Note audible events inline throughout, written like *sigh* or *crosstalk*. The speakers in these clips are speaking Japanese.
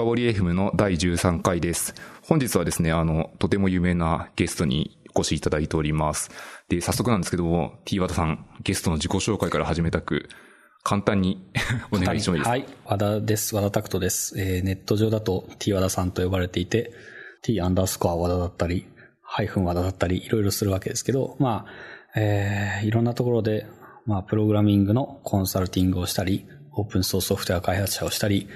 深掘り FM の第13回です。本日はですね、あの、とても有名なゲストにお越しいただいております。で、早速なんですけども、T 和田さん、ゲストの自己紹介から始めたく、簡単に *laughs* お願いしてもいいですはい。和田です。和田拓人です。えー、ネット上だと T 和田さんと呼ばれていて、T アンダースコア和田だったり、ハイフン和田だったり、いろいろするわけですけど、まあ、えー、いろんなところで、まあ、プログラミングのコンサルティングをしたり、オープンソースソフトウェア開発者をしたり、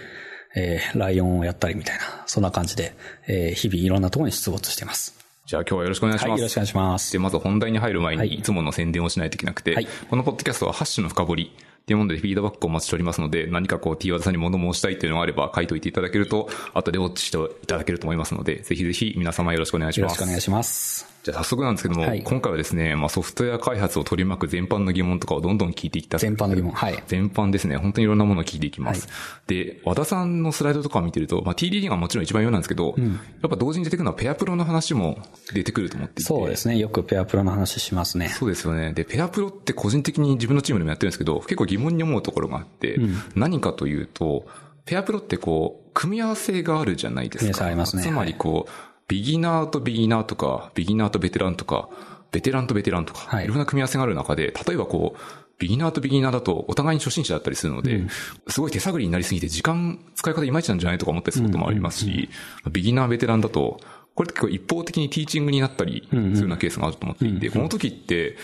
えー、ライオンをやったりみたいな、そんな感じで、えー、日々いろんなところに出没しています。じゃあ今日はよろしくお願いします。はい、よろしくお願いします。で、まず本題に入る前に、はいいつもの宣伝をしないといけなくて、はいこのポッドキャストはハッシュの深掘りっていうものでフィードバックをお待ちしておりますので、何かこう T 和田さんに物申したいっていうのがあれば書いといていただけると、後でウォッチしていただけると思いますので、ぜひぜひ皆様よろしくお願いします。よろしくお願いします。じゃあ早速なんですけども、はい今回はですね、まあソフトウェア開発を取り巻く全般の疑問とかをどんどん聞いていった全般の疑問。はい。全般ですね、本当にいろんなものを聞いていきます。で、和田さんのスライドとかを見てると、まあ TDD がもちろん一番上なんですけど、やっぱ同時に出てくるのはペアプロの話も出てくると思っていて。そうですね。よくペアプロの話しますね。そうですよね。で、ペアプロって個人的に自分のチームでもやってるんですけど、結構疑問に思うところがあって、何かというと、ペアプロってこう、組み合わせがあるじゃないですか。組み合わせありますねつまりこう、ビギナーとビギナーとか、ビギナーとベテランとか、ベテランとベテランとか、はい。いろんな組み合わせがある中で、例えばこう、ビギナーとビギナーだとお互いに初心者だったりするので、すごい手探りになりすぎて時間使い方いまいちなんじゃないとか思ったりすることもありますし、ビギナーベテランだと、これって結構一方的にティーチングになったりするようなケースがあると思っていて、この時って、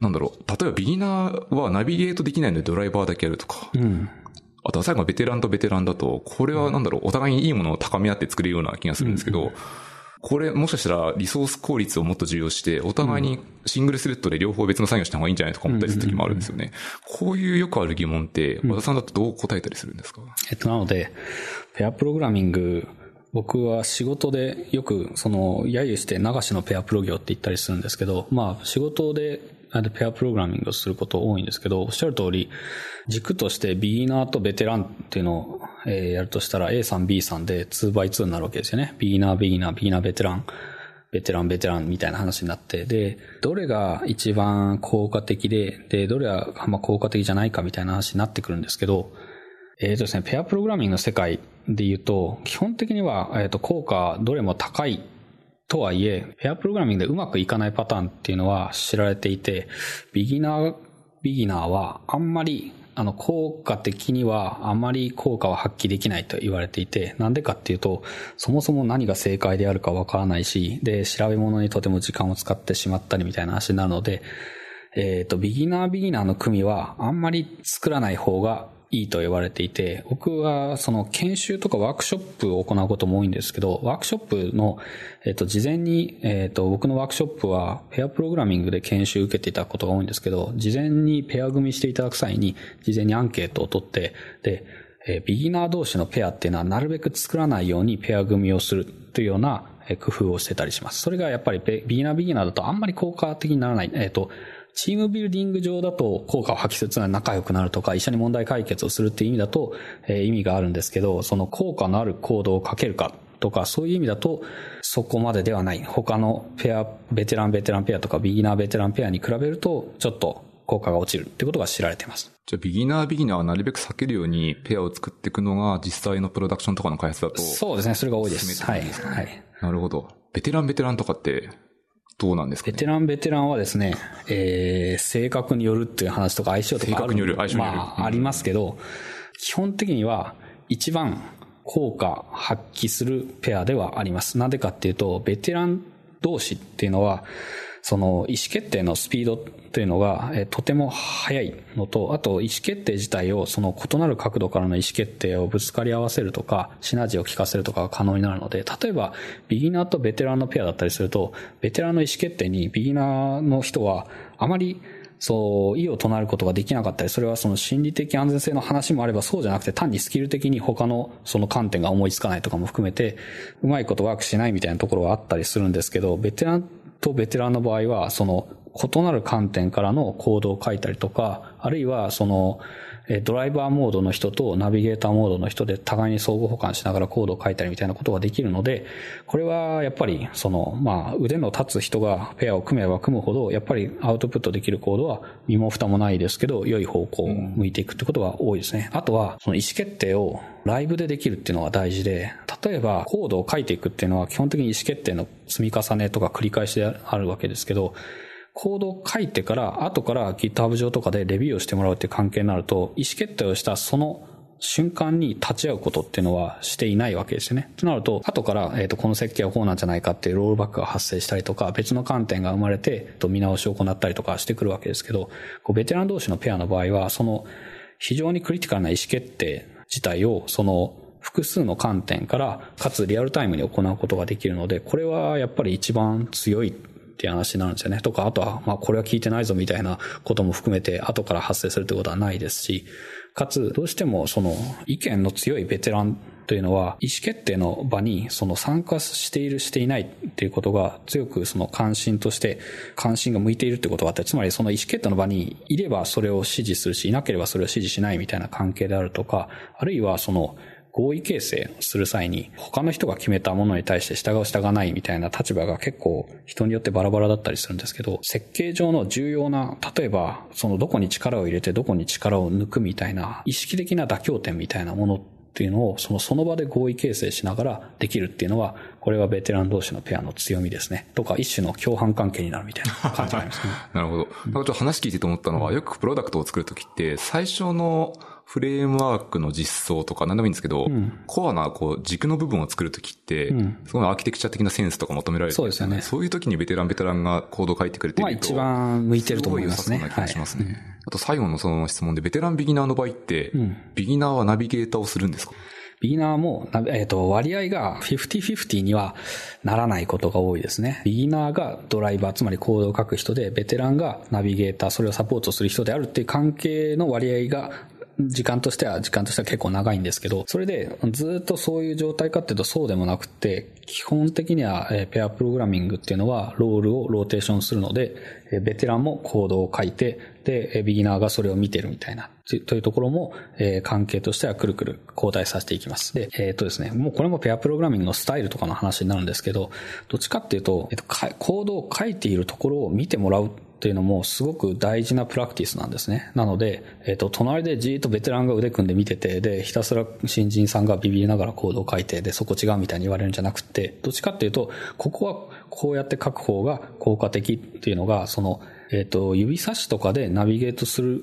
なんだろう、例えばビギナーはナビゲートできないのでドライバーだけやるとか、うん。あとは最後はベテランとベテランだと、これはなんだろう、お互いにいいものを高め合って作れるような気がするんですけど、これもしかしたらリソース効率をもっと重要して、お互いにシングルスレッドで両方別の作業した方がいいんじゃないとか思ったりする時もあるんですよね。こういうよくある疑問って、和田さんだとどう答えたりするんですか？えっと、なので、ペアプログラミング、僕は仕事でよく、その、揶揄して流しのペアプロ業って言ったりするんですけど、まあ、仕事で、あのペアプログラミングをすること多いんですけど、おっしゃる通り、軸としてビギナーとベテランっていうのを、えやるとしたら A さん B さんで 2x2 になるわけですよね。ビギナー、ビギナー、ビギナー、ベテラン。ベテラン、ベテランみたいな話になって、で、どれが一番効果的で、で、どれはあんま効果的じゃないかみたいな話になってくるんですけど、えっ、とですね、ペアプログラミングの世界で言うと、基本的には、えっ、と、効果どれも高いとはいえ、ペアプログラミングでうまくいかないパターンっていうのは知られていて、ビギナー、ビギナーはあんまり、あの、効果的にはあまり効果を発揮できないと言われていて、なんでかっていうと、そもそも何が正解であるかわからないし、で、調べ物にとても時間を使ってしまったりみたいな話になるので、えっ、と、ビギナービギナーの組はあんまり作らない方がいいと言われていて、僕はその研修とかワークショップを行うことも多いんですけど、ワークショップの、えっ、と、事前に、えっ、と、僕のワークショップはペアプログラミングで研修受けていたことが多いんですけど、事前にペア組みしていただく際に、事前にアンケートを取って、で、えビギナー同士のペアっていうのはなるべく作らないようにペア組みをするというような工夫をしてたりします。それがやっぱりビギナービギナーだとあんまり効果的にならない。えっ、と、チームビルディング上だと効果を発揮するつまり仲良くなるとか一緒に問題解決をするっていう意味だと、えー意味があるんですけど、その効果のあるコードをかけるかとかそういう意味だとそこまでではない。他のペア、ベテランベテランペアとかビギナーベテランペアに比べるとちょっと効果が落ちるってことが知られています。じゃあ、ビギナービギナーはなるべく避けるようにペアを作っていくのが実際のプロダクションとかの開発だと。そうですね、それが多いです。はい。はい。なるほど。ベテランベテランとかってどうなんですかね？ベテラン、ベテランはですね、えー、性格によるっていう話とか相性とかある性格による相性による。まあ、ありますけど、基本的には一番効果発揮するペアではあります。なんでかっていうと、ベテラン同士っていうのは、その意思決定のスピードというのが、えとても速いのと、あと意思決定自体をその異なる角度からの意思決定をぶつかり合わせるとか、シナジーを効かせるとかが可能になるので、例えばビギナーとベテランのペアだったりすると、ベテランの意思決定にビギナーの人はあまりそう、意を唱えることができなかったり、それはその心理的安全性の話もあれば、そうじゃなくて単にスキル的に他のその観点が思いつかないとかも含めて、うまいことワークしないみたいなところはあったりするんですけど、ベテランとベテランの場合は、その異なる観点からの行動を書いたりとか、あるいはその、えドライバーモードの人とナビゲーターモードの人で互いに相互補完しながらコードを書いたりみたいなことができるので、これはやっぱりその、まあ腕の立つ人がペアを組めば組むほど、やっぱりアウトプットできるコードは身も蓋もないですけど、良い方向を向いていくってことが多いですね。あとは、その意思決定をライブでできるっていうのが大事で、例えばコードを書いていくっていうのは基本的に意思決定の積み重ねとか繰り返しであるわけですけど、コードを書いてから、後から GitHub 上とかでレビューをしてもらうっていう関係になると、意思決定をしたその瞬間に立ち会うことっていうのはしていないわけですよね。となると、後から、えっ、ー、と、この設計はこうなんじゃないかっていうロールバックが発生したりとか、別の観点が生まれて、見直しを行ったりとかしてくるわけですけど、こうベテラン同士のペアの場合は、その非常にクリティカルな意思決定自体を、その複数の観点から、かつリアルタイムに行うことができるので、これはやっぱり一番強いっていう話になるんですよね。とか、あとは、まあこれは聞いてないぞみたいなことも含めて後から発生するってことはないですし、かつ、どうしてもその意見の強いベテランというのは、意思決定の場にその参加している、していないっていうことが強くその関心として関心が向いているってことがあって、つまりその意思決定の場にいればそれを支持するし、いなければそれを支持しないみたいな関係であるとか、あるいはその合意形成する際に他の人が決めたものに対して従う従わないみたいな立場が結構人によってバラバラだったりするんですけど、設計上の重要な、例えばそのどこに力を入れてどこに力を抜くみたいな意識的な妥協点みたいなものっていうのをそのその場で合意形成しながらできるっていうのは、これはベテラン同士のペアの強みですね。とか一種の共犯関係になるみたいな感じがありますね。*laughs* なるほど。ちょっと話聞いてて思ったのは、よくプロダクトを作るときって最初のフレームワークの実装とか何でもいいんですけど、うん、コアなこう軸の部分を作るときって、うん、すごいアーキテクチャ的なセンスとか求められる、そうですよね。そういうときにベテランベテランがコードを書いてくれてると。まあ一番向いてると思いますね。すごい良さそうな気がしますね。はい、あと最後のその質問で、ベテランビギナーの場合って、うん、ビギナーはナビゲーターをするんですか？ビギナーも、えっ、ー、と、割合が50-50にはならないことが多いですね。ビギナーがドライバー、つまりコードを書く人で、ベテランがナビゲーター、それをサポートする人であるっていう関係の割合が時間としては、時間としては結構長いんですけど、それでずっとそういう状態かっていうとそうでもなくて、基本的にはペアプログラミングっていうのはロールをローテーションするので、ベテランもコードを書いて、で、ビギナーがそれを見てるみたいな、というところも、関係としてはくるくる交代させていきます。で、えっ、とですね、もうこれもペアプログラミングのスタイルとかの話になるんですけど、どっちかっていうと、えっと、コードを書いているところを見てもらうっていうのもすごく大事なプラクティスなんですね。なので、えっ、と、隣でじーっとベテランが腕組んで見てて、で、ひたすら新人さんがビビりながらコードを書いて、で、そこ違うみたいに言われるんじゃなくて、どっちかっていうと、ここはこうやって書く方が効果的っていうのが、その、えっ、と、指差しとかでナビゲートする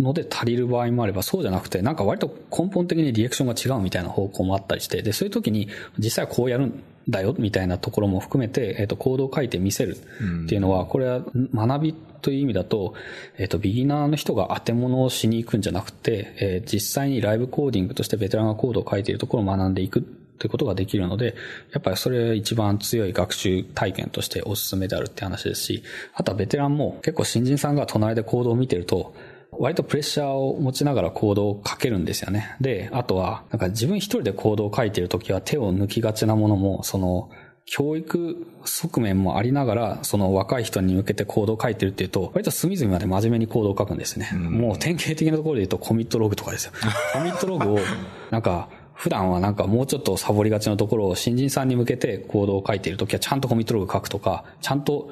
ので足りる場合もあれば、そうじゃなくて、なんか割と根本的にリアクションが違うみたいな方向もあったりして、で、そういう時に実際こうやるだよみたいなところも含めて、えっ、と、コードを書いて見せるっていうのは、これは学びという意味だと、えっ、と、ビギナーの人が当て物をしに行くんじゃなくて、えー、実際にライブコーディングとしてベテランがコードを書いているところを学んでいくということができるので、やっぱりそれ一番強い学習体験としておすすめであるって話ですし、あとはベテランも結構新人さんが隣でコードを見てると、割とプレッシャーを持ちながらコードを書けるんですよね。で、あとは、なんか自分一人でコードを書いているときは手を抜きがちなものも、その、教育側面もありながら、その若い人に向けてコードを書いてるっていうと、割と隅々まで真面目にコードを書くんですね。うん、もう典型的なところで言うとコミットログとかですよ。*laughs* コミットログを、なんか、普段はなんかもうちょっとサボりがちなところを新人さんに向けてコードを書いているときはちゃんとコミットログ書くとか、ちゃんと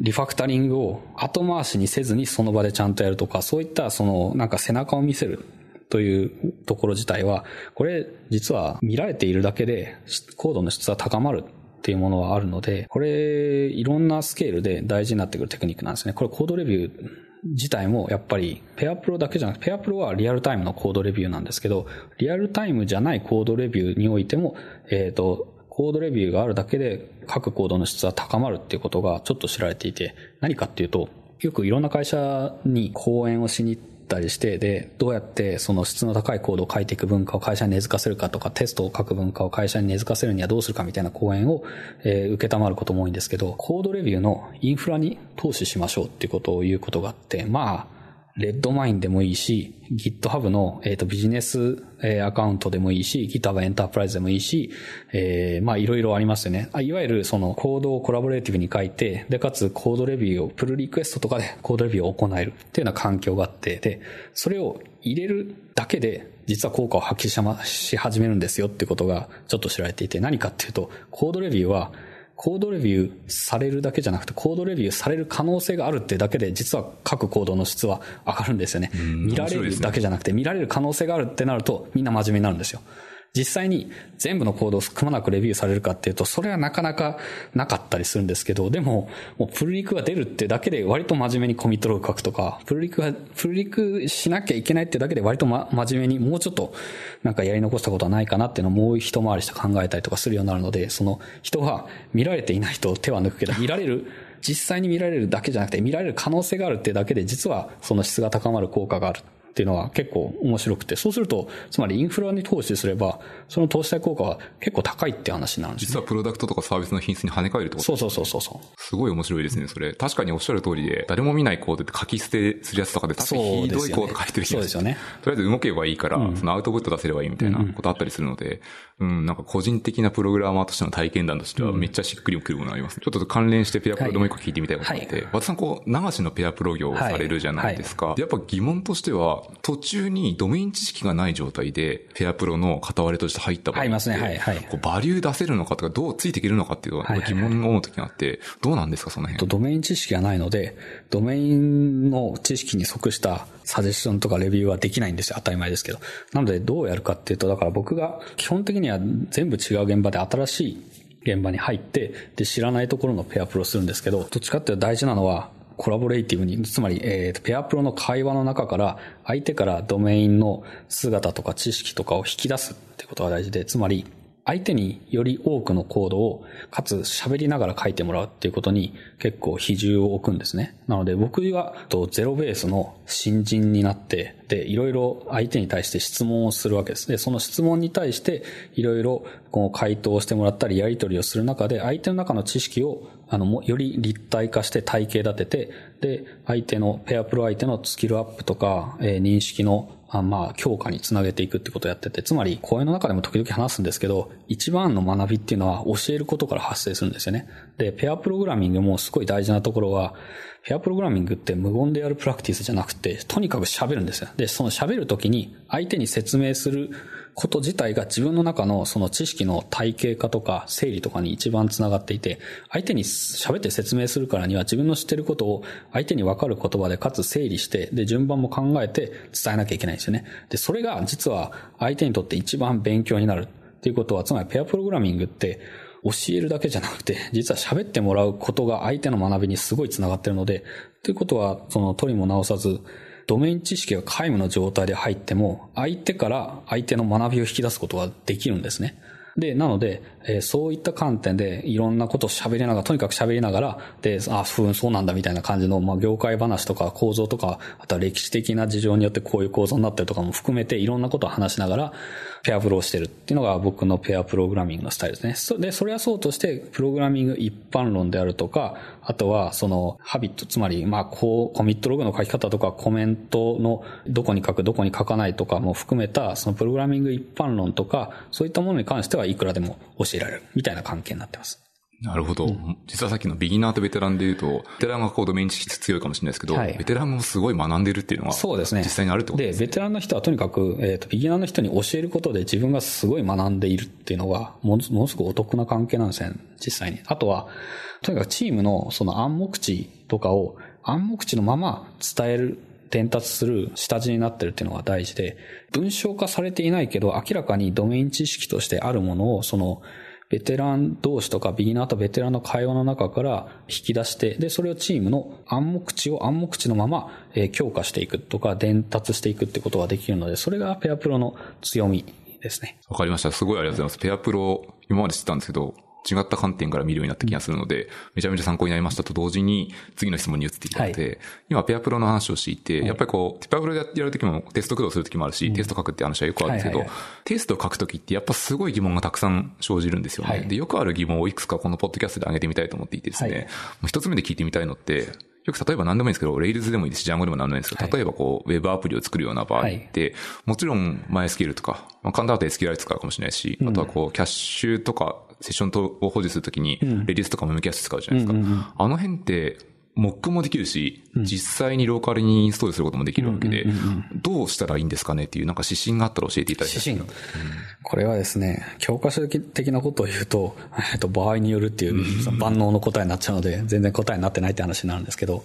リファクタリングを後回しにせずにその場でちゃんとやるとか、そういったそのなんか背中を見せるというところ自体は、これ実は見られているだけでコードの質は高まるっていうものはあるので、これいろんなスケールで大事になってくるテクニックなんですね。これコードレビュー自体もやっぱりペアプロだけじゃなくて、ペアプロはリアルタイムのコードレビューなんですけど、リアルタイムじゃないコードレビューにおいても、えっ、と、コードレビューがあるだけで各コードの質は高まるっていうことがちょっと知られていて、何かっていうと、よくいろんな会社に講演をしに行ったりして、で、どうやってその質の高いコードを書いていく文化を会社に根付かせるかとか、テストを書く文化を会社に根付かせるにはどうするかみたいな講演を、えー、受けたまることも多いんですけど、コードレビューのインフラに投資しましょうっていうことを言うことがあって、まあ、レッドマインでもいいし、GitHub の、えっ、と、ビジネス、えー、アカウントでもいいし、GitHub エンタープライズでもいいし、えー、まあ、いろいろありますよね。あいわゆる、その、コードをコラボレーティブに書いて、で、かつ、コードレビューを、プルリクエストとかでコードレビューを行えるっていうような環境があって、で、それを入れるだけで、実は効果を発揮し始めるんですよってことが、ちょっと知られていて、何かっていうと、コードレビューは、コードレビューされるだけじゃなくて、コードレビューされる可能性があるってだけで、実は各コードの質は上がるんですよね。見られるだけじゃなくて、見られる可能性があるってなると、みんな真面目になるんですよ。実際に全部のコードをくまなくレビューされるかっていうと、それはなかなかなかったりするんですけど、でも、もうプルリクが出るってだけで割と真面目にコミットログ書くとか、プルリクが、プルリクしなきゃいけないってだけで割と、ま、真面目にもうちょっとなんかやり残したことはないかなっていうのをもう一回りして考えたりとかするようになるので、その人は見られていない人を手は抜くけど、見られる実際に見られるだけじゃなくて見られる可能性があるってだけで実はその質が高まる効果がある。っていうのは結構面白くて、そうすると、つまりインフラに投資すれば、その投資対効果は結構高いって話になるんです、ね、実はプロダクトとかサービスの品質に跳ね返るってこと？そうそうそうそう。すごい面白いですね、それ。確かにおっしゃる通りで、誰も見ないコードって書き捨てするやつとかで、確かにひどいコード書いてる人そうですよね。とりあえず動けばいいから、そのアウトプット出せればいいみたいなことあったりするので、うん、なんか個人的なプログラマーとしての体験談としてはめっちゃしっくりくるものがあります、ね、ちょっと関連してペアプロでもう一個聞いてみたいことがあって、和田さんこう、流しのペアプロ業をされるじゃないですか。やっぱ疑問としては、途中にドメイン知識がない状態で、ペアプロの片割れとして入った場合、入りますね、はい、はい。こう、バリュー出せるのかとか、どうついていけるのかっていうのは疑問を思うときがあって、どうなんですか、その辺？ドメイン知識がないので、ドメインの知識に即したサジェッションとかレビューはできないんですよ。当たり前ですけど。なので、どうやるかっていうと、だから僕が基本的には全部違う現場で新しい現場に入って、で、知らないところのペアプロするんですけど、どっちかっていうと大事なのは、コラボレイティブに、つまり、えー、ペアプロの会話の中から、相手からドメインの姿とか知識とかを引き出すってことが大事で、つまり、相手により多くのコードを、かつ喋りながら書いてもらうっていうことに結構比重を置くんですね。なので僕はゼロベースの新人になって、で、いろいろ相手に対して質問をするわけです。で、その質問に対していろいろこう回答してもらったりやり取りをする中で、相手の中の知識をあの、より立体化して体系立てて、で、相手の、ペアプロ相手のスキルアップとか、えー、認識のあまあ、強化につなげていくってことをやってて、つまり、講演の中でも時々話すんですけど、一番の学びっていうのは教えることから発生するんですよね。で、ペアプログラミングもすごい大事なところは、ペアプログラミングって無言でやるプラクティスじゃなくて、とにかく喋るんですよ。で、その喋るときに相手に説明すること自体が自分の中のその知識の体系化とか整理とかに一番つながっていて、相手に喋って説明するからには自分の知ってることを相手にわかる言葉でかつ整理して、で、順番も考えて伝えなきゃいけないんですよね。で、それが実は相手にとって一番勉強になるっていうことは、つまりペアプログラミングって教えるだけじゃなくて、実は喋ってもらうことが相手の学びにすごい繋がってるので、ということは、その取りも直さず、ドメイン知識が皆無の状態で入っても、相手から相手の学びを引き出すことができるんですね。で、なので、えー、そういった観点でいろんなことを喋りながら、とにかく喋りながら、で、あ、そうなんだみたいな感じの、まあ、業界話とか構造とか、あとは歴史的な事情によってこういう構造になったりとかも含めていろんなことを話しながら、ペアプローしてるっていうのが僕のペアプログラミングのスタイルですね。で、それはそうとして、プログラミング一般論であるとか、あとはそのハビット、つまり、まあ、こう、コミットログの書き方とか、コメントのどこに書く、どこに書かないとかも含めた、そのプログラミング一般論とか、そういったものに関してはいくらでも教えられるみたいな関係になってます。なるほど、うん、実はさっきのビギナーとベテランで言うと、ベテランがこうドメイン知識強いかもしれないですけど、はい、ベテランもすごい学んでるっていうのは、そうですね。実際にあるってことですね。で、ベテランの人はとにかく、えっ、ー、と、ビギナーの人に教えることで自分がすごい学んでいるっていうのが、ものものすごくお得な関係なんですね、実際に。あとは、とにかくチームのその暗黙知とかを暗黙知のまま伝える伝達する下地になってるっていうのが大事で、文章化されていないけど、明らかにドメイン知識としてあるものを、その、ベテラン同士とかビギナーとベテランの会話の中から引き出して、で、それをチームの暗黙知を暗黙知のまま、強化していくとか伝達していくってことができるので、それがペアプロの強みですね。わかりました。すごいありがとうございます。ペアプロ、今まで知ってたんですけど、違った観点から見るようになった気がするので、めちゃめちゃ参考になりましたと同時に、次の質問に移っていただいて、はい、今、ペアプロの話をしていて、やっぱりこう、ペアプロでやるときもテスト駆動するときもあるし、テスト書くって話はよくあるんですけど、テストを書くときってやっぱすごい疑問がたくさん生じるんですよね。で、よくある疑問をいくつかこのポッドキャストで上げてみたいと思っていてですね、一つ目で聞いてみたいのって、よく例えば何でもいいんですけど、Rails でもいいですし、Django でも何でもいいんですけど、例えばこう、ウェブアプリを作るような場合って、もちろん MySQL とか、まあ、簡単だと SQL 使うかもしれないし、あとはこう、キャッシュとか、セッションを保持するときに、レディスとかもメキャッシュ使うじゃないですか。あの辺って、モックもできるし、実際にローカルにインストールすることもできるわけで、どうしたらいいんですかねっていうなんか指針があったら教えていただきたい指針、これはですね、教科書的なことを言うと、*laughs* えっと、場合によるっていう万能の答えになっちゃうので、全然答えになってないって話になるんですけど、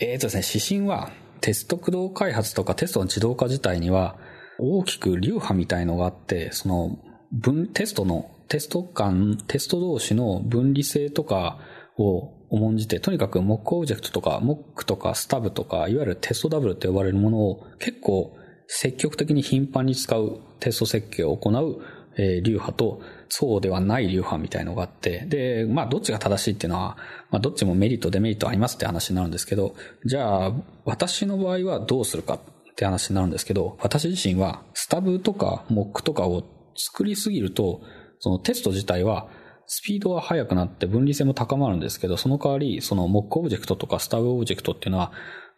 えっ、とですね、指針はテスト駆動開発とかテストの自動化自体には大きく流派みたいのがあって、その分、テストの、テスト間、テスト同士の分離性とかを重んじて、とにかく Mock オブジェクトとか Mock とか Stub とか、いわゆるテストダブルと呼ばれるものを結構積極的に頻繁に使うテスト設計を行う、え流派と、そうではない流派みたいのがあって、で、まあどっちが正しいっていうのは、まあどっちもメリット、デメリットありますって話になるんですけど、じゃあ私の場合はどうするかって話になるんですけど、私自身はスタブとか Mock とかを作りすぎると、そのテスト自体はスピードは速くなって分離性も高まるんですけど、その代わり、その Mock オブジェクトとかスタブオブジェクトっていうのは、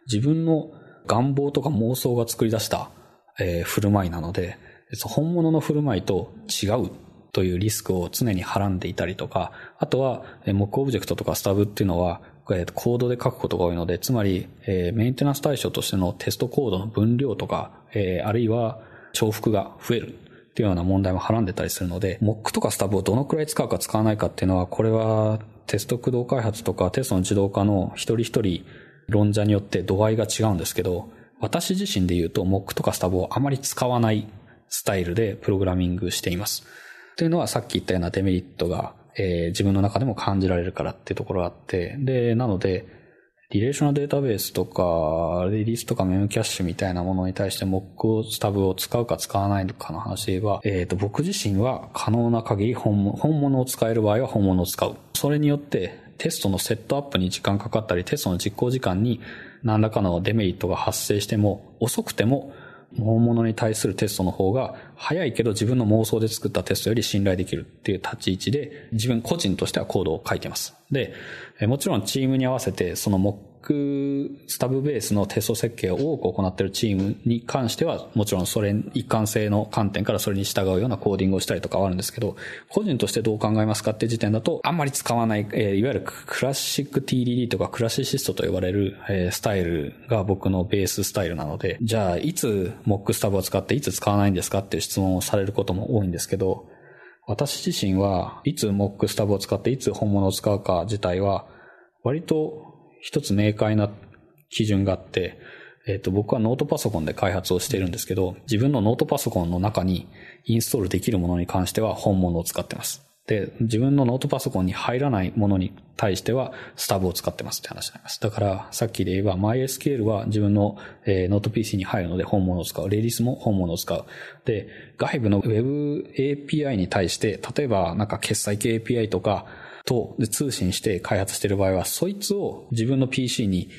自分の願望とか妄想が作り出した、えー、振る舞いなので、本物の振る舞いと違うというリスクを常にはらんでいたりとか、あとは、Mock オブジェクトとかスタブっていうのは、コードで書くことが多いので、つまり、えー、メンテナンス対象としてのテストコードの分量とか、えー、あるいは重複が増える。っていうような問題もはらんでたりするので、Mock とかスタブをどのくらい使うか使わないかっていうのは、これはテスト駆動開発とかテストの自動化の一人一人論者によって度合いが違うんですけど、私自身で言うと Mock とかスタブをあまり使わないスタイルでプログラミングしています。というのはさっき言ったようなデメリットが、えー、自分の中でも感じられるからっていうところがあって、で、なので、リレーショナルデータベースとか、レディスとかメモキャッシュみたいなものに対してモック、スタブを使うか使わないかの話で言えば、えっ、ー、と、僕自身は可能な限り本物を使える場合は本物を使う。それによってテストのセットアップに時間かかったり、テストの実行時間に何らかのデメリットが発生しても、遅くても本物に対するテストの方が早いけど自分の妄想で作ったテストより信頼できるっていう立ち位置で自分個人としてはコードを書いてます。で、もちろんチームに合わせてそのクスタブベースのテスト設計を多く行っているチームに関しては、もちろんそれ、一貫性の観点からそれに従うようなコーディングをしたりとかはあるんですけど、個人としてどう考えますかって時点だと、あんまり使わない、えー、いわゆるクラシック TDD とかクラシシストと呼ばれる、えー、スタイルが僕のベーススタイルなので、じゃあ、いつモックスタブを使っていつ使わないんですかっていう質問をされることも多いんですけど、私自身はいつ Mock スタブを使っていつ本物を使うか自体は、割と一つ明快な基準があって、えっ、ー、と、僕はノートパソコンで開発をしているんですけど、自分のノートパソコンの中にインストールできるものに関しては本物を使ってます。で、自分のノートパソコンに入らないものに対しては、スタブを使ってますって話になります。だから、さっきで言えば、MySQL は自分の、えー、ノート PC に入るので本物を使う。 Redis も本物を使う。で、外部の Web API に対して、例えば、なんか決済系 API とか、と通信して開発している場合は、そいつを自分の PC に、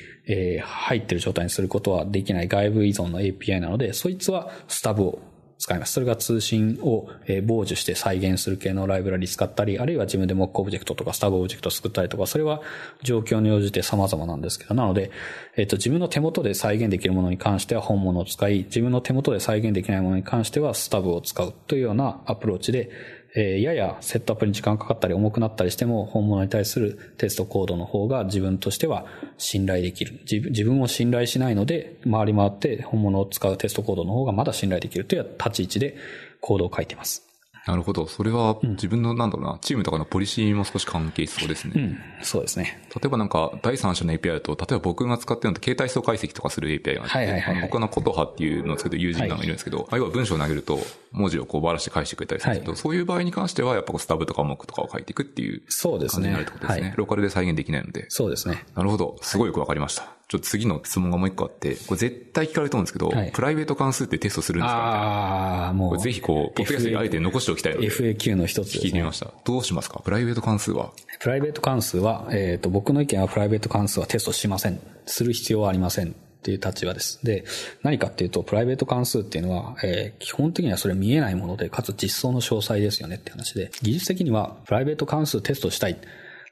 入っている状態にすることはできない外部依存の API なので、そいつはスタブを使います。それが通信を、傍受して再現する系のライブラリ使ったり、あるいは自分で Mock オブジェクトとかスタブオブジェクト作ったりとか、それは状況に応じて様々なんですけど、なので、えっ、と、自分の手元で再現できるものに関しては本物を使い、自分の手元で再現できないものに関してはスタブを使うというようなアプローチで、えー、ややセットアップに時間かかったり重くなったりしても、本物に対するテストコードの方が自分としては信頼できる。自分を信頼しないので、回り回って本物を使うテストコードの方がまだ信頼できるという立ち位置でコードを書いています。なるほど。それは自分の、なんだろうな、チームとかのポリシーも少し関係しそうですね。うん、そうですね。例えばなんか、第三者の API だと、例えば僕が使ってるのって携帯層解析とかする API があって、はいはいはい、はい、僕のことはっていうのを作る友人がいるんですけど、はい、要は文章を投げると、文字をこうばらして返してくれたりするんですけど、はい、そういう場合に関しては、やっぱスタブとかモックとかを書いていくっていうそうですね。感じになるってことですね。はい、ローカルで再現できないので。そうですね。なるほど。すごいよくわかりました。ちょっと次の質問がもう一個あって、これ絶対聞かれると思うんですけど、はい、プライベート関数ってテストするんですか？ああ、もう。ぜひこう、ポッドキャストにあえて残しておきたいので。FAQ の一つです、ね。聞いてみました。どうしますか？プライベート関数は？プライベート関数は、えっ、ー、と、僕の意見はプライベート関数はテストしません。する必要はありません。っていう立場です。で、何かっていうと、プライベート関数っていうのは、えー、基本的にはそれ見えないもので、かつ実装の詳細ですよねって話で、技術的にはプライベート関数テストしたい。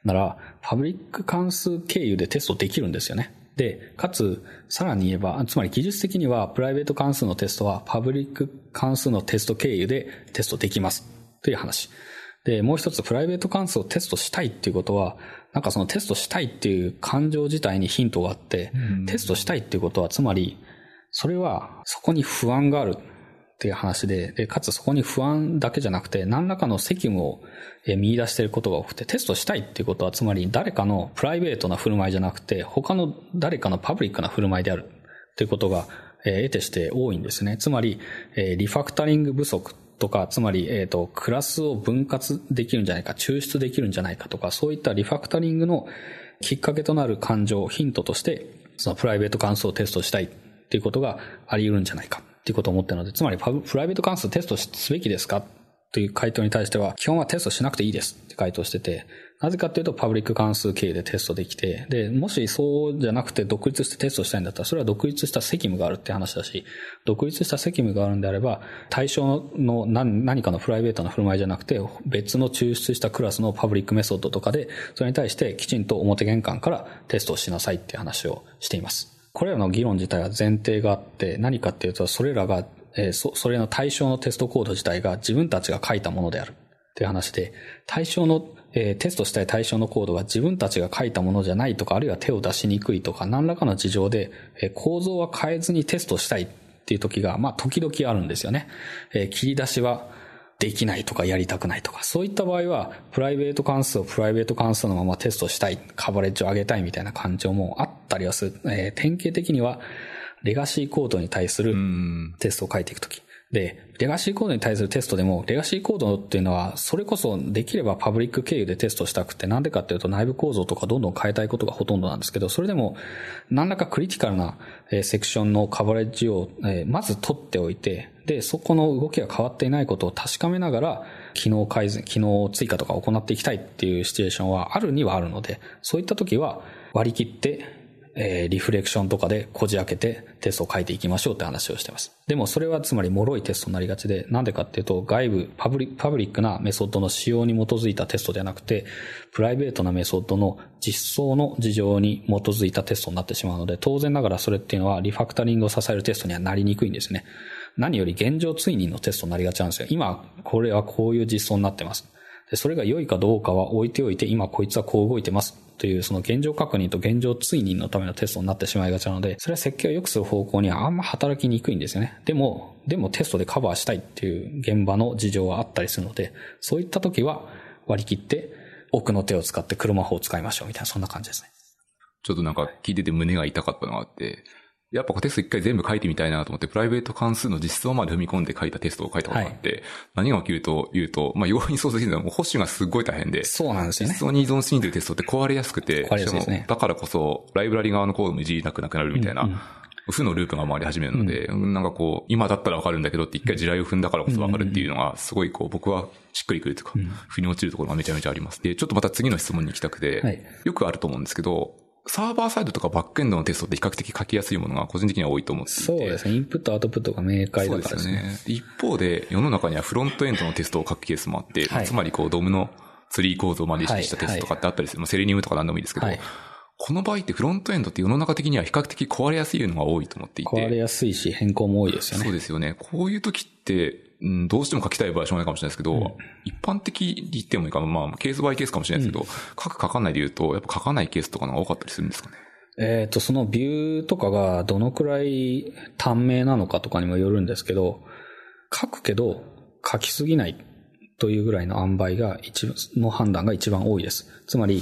なら、パブリック関数経由でテストできるんですよね。で、かつ、さらに言えば、つまり技術的には、プライベート関数のテストは、パブリック関数のテスト経由でテストできます。という話。で、もう一つ、プライベート関数をテストしたいっていうことは、なんかそのテストしたいっていう感情自体にヒントがあって、テストしたいっていうことは、つまり、それは、そこに不安があるっていう話で、で、かつそこに不安だけじゃなくて、何らかの責務を見出していることが多くて、テストしたいっていうことは、つまり誰かのプライベートな振る舞いじゃなくて、他の誰かのパブリックな振る舞いであるっていうことが、え得てして多いんですね。つまり、えリファクタリング不足とか、つまり、えっ、ー、と、クラスを分割できるんじゃないか、抽出できるんじゃないかとか、そういったリファクタリングのきっかけとなる感情、ヒントとして、そのプライベート関数をテストしたいっていうことがあり得るんじゃないかっていうことを思ってるので、つまりプライベート関数テストすべきですかという回答に対しては、基本はテストしなくていいですって回答してて、なぜかっていうと、パブリック関数経由でテストできて、で、もしそうじゃなくて独立してテストしたいんだったら、それは独立した責務があるって話だし、独立した責務があるんであれば、対象の何かのプライベートな振る舞いじゃなくて、別の抽出したクラスのパブリックメソッドとかで、それに対してきちんと表玄関からテストをしなさいって話をしています。これらの議論自体は前提があって、何かっていうと、それらがえー、そ、それの対象のテストコード自体が自分たちが書いたものであるっていう話で、対象の、えー、テストしたい対象のコードが自分たちが書いたものじゃないとか、あるいは手を出しにくいとか、何らかの事情で、えー、構造は変えずにテストしたいっていう時が、まあ、時々あるんですよね。えー、切り出しは、できないとかやりたくないとか、そういった場合は、プライベート関数をプライベート関数のままテストしたい、カバレッジを上げたいみたいな感情もあったりはする。えー、典型的には、レガシーコードに対するテストを書いていくとき。で、レガシーコードに対するテストでも、レガシーコードっていうのは、それこそできればパブリック経由でテストしたくて、なんでかっていうと内部構造とかどんどん変えたいことがほとんどなんですけど、それでも、何らかクリティカルなセクションのカバレッジをまず取っておいて、で、そこの動きが変わっていないことを確かめながら、機能改善、機能追加とかを行っていきたいっていうシチュエーションはあるにはあるので、そういった時は割り切ってえー、リフレクションとかでこじ開けてテストを書いていきましょうって話をしてます。でもそれはつまり脆いテストになりがちで、なんでかっていうと外部、パブリックなメソッドの使用に基づいたテストではなくて、プライベートなメソッドの実装の事情に基づいたテストになってしまうので、当然ながらそれっていうのはリファクタリングを支えるテストにはなりにくいんですね。何より現状追認のテストになりがちなんですよ。今、これはこういう実装になってます。でそれが良いかどうかは置いておいて、今こいつはこう動いてますというその現状確認と現状追認のためのテストになってしまいがちなので、それは設計を良くする方向にはあんま働きにくいんですよね。でも、でもテストでカバーしたいっていう現場の事情はあったりするので、そういった時は割り切って奥の手を使って車法を使いましょうみたいな、そんな感じですね。ちょっとなんか聞いてて胸が痛かったのがあって、やっぱテスト一回全部書いてみたいなと思って、プライベート関数の実装まで踏み込んで書いたテストを書いたことがあって、はい、何が起きるというと、まあ、要因想像するのは、もう保守がすごい大変で。そうなんですよね。実装に依存しにいるテストって壊れやすくて、壊れやすいですね。だからこそ、ライブラリ側のコードもいじりなくなくなるみたいな、うんうん負のループが回り始めるので、うん、なんかこう、今だったらわかるんだけどって一回地雷を踏んだからこそわかるっていうのが、すごいこう、僕はしっくりくるというか、腑に落ちるところがめちゃめちゃあります。で、ちょっとまた次の質問に行きたくて、はい、よくあると思うんですけど、サーバーサイドとかバックエンドのテストって比較的書きやすいものが個人的には多いと思っていて。そうですね。インプット、アウトプットが明快だからですね。ですね。一方で、世の中にはフロントエンドのテストを書くケースもあって、はい、つまりこう、ドムのツリー構造まで意識したテストとかってあったりする。はい、セレニウムとか何でもいいですけど、はい、この場合ってフロントエンドって世の中的には比較的壊れやすいのが多いと思っていて。壊れやすいし、変更も多いですよね。そうですよね。こういう時って、うん、どうしても書きたい場合はしょうがないかもしれないですけど、うん、一般的に言ってもいいかまあ、ケースバイケースかもしれないですけど、うん、書く書かないで言うと、やっぱ書かないケースとかのが多かったりするんですかね。えっ、ー、と、そのビューとかがどのくらい短命なのかとかにもよるんですけど、書くけど書きすぎないというぐらいの塩梅が一の判断が一番多いです。つまり、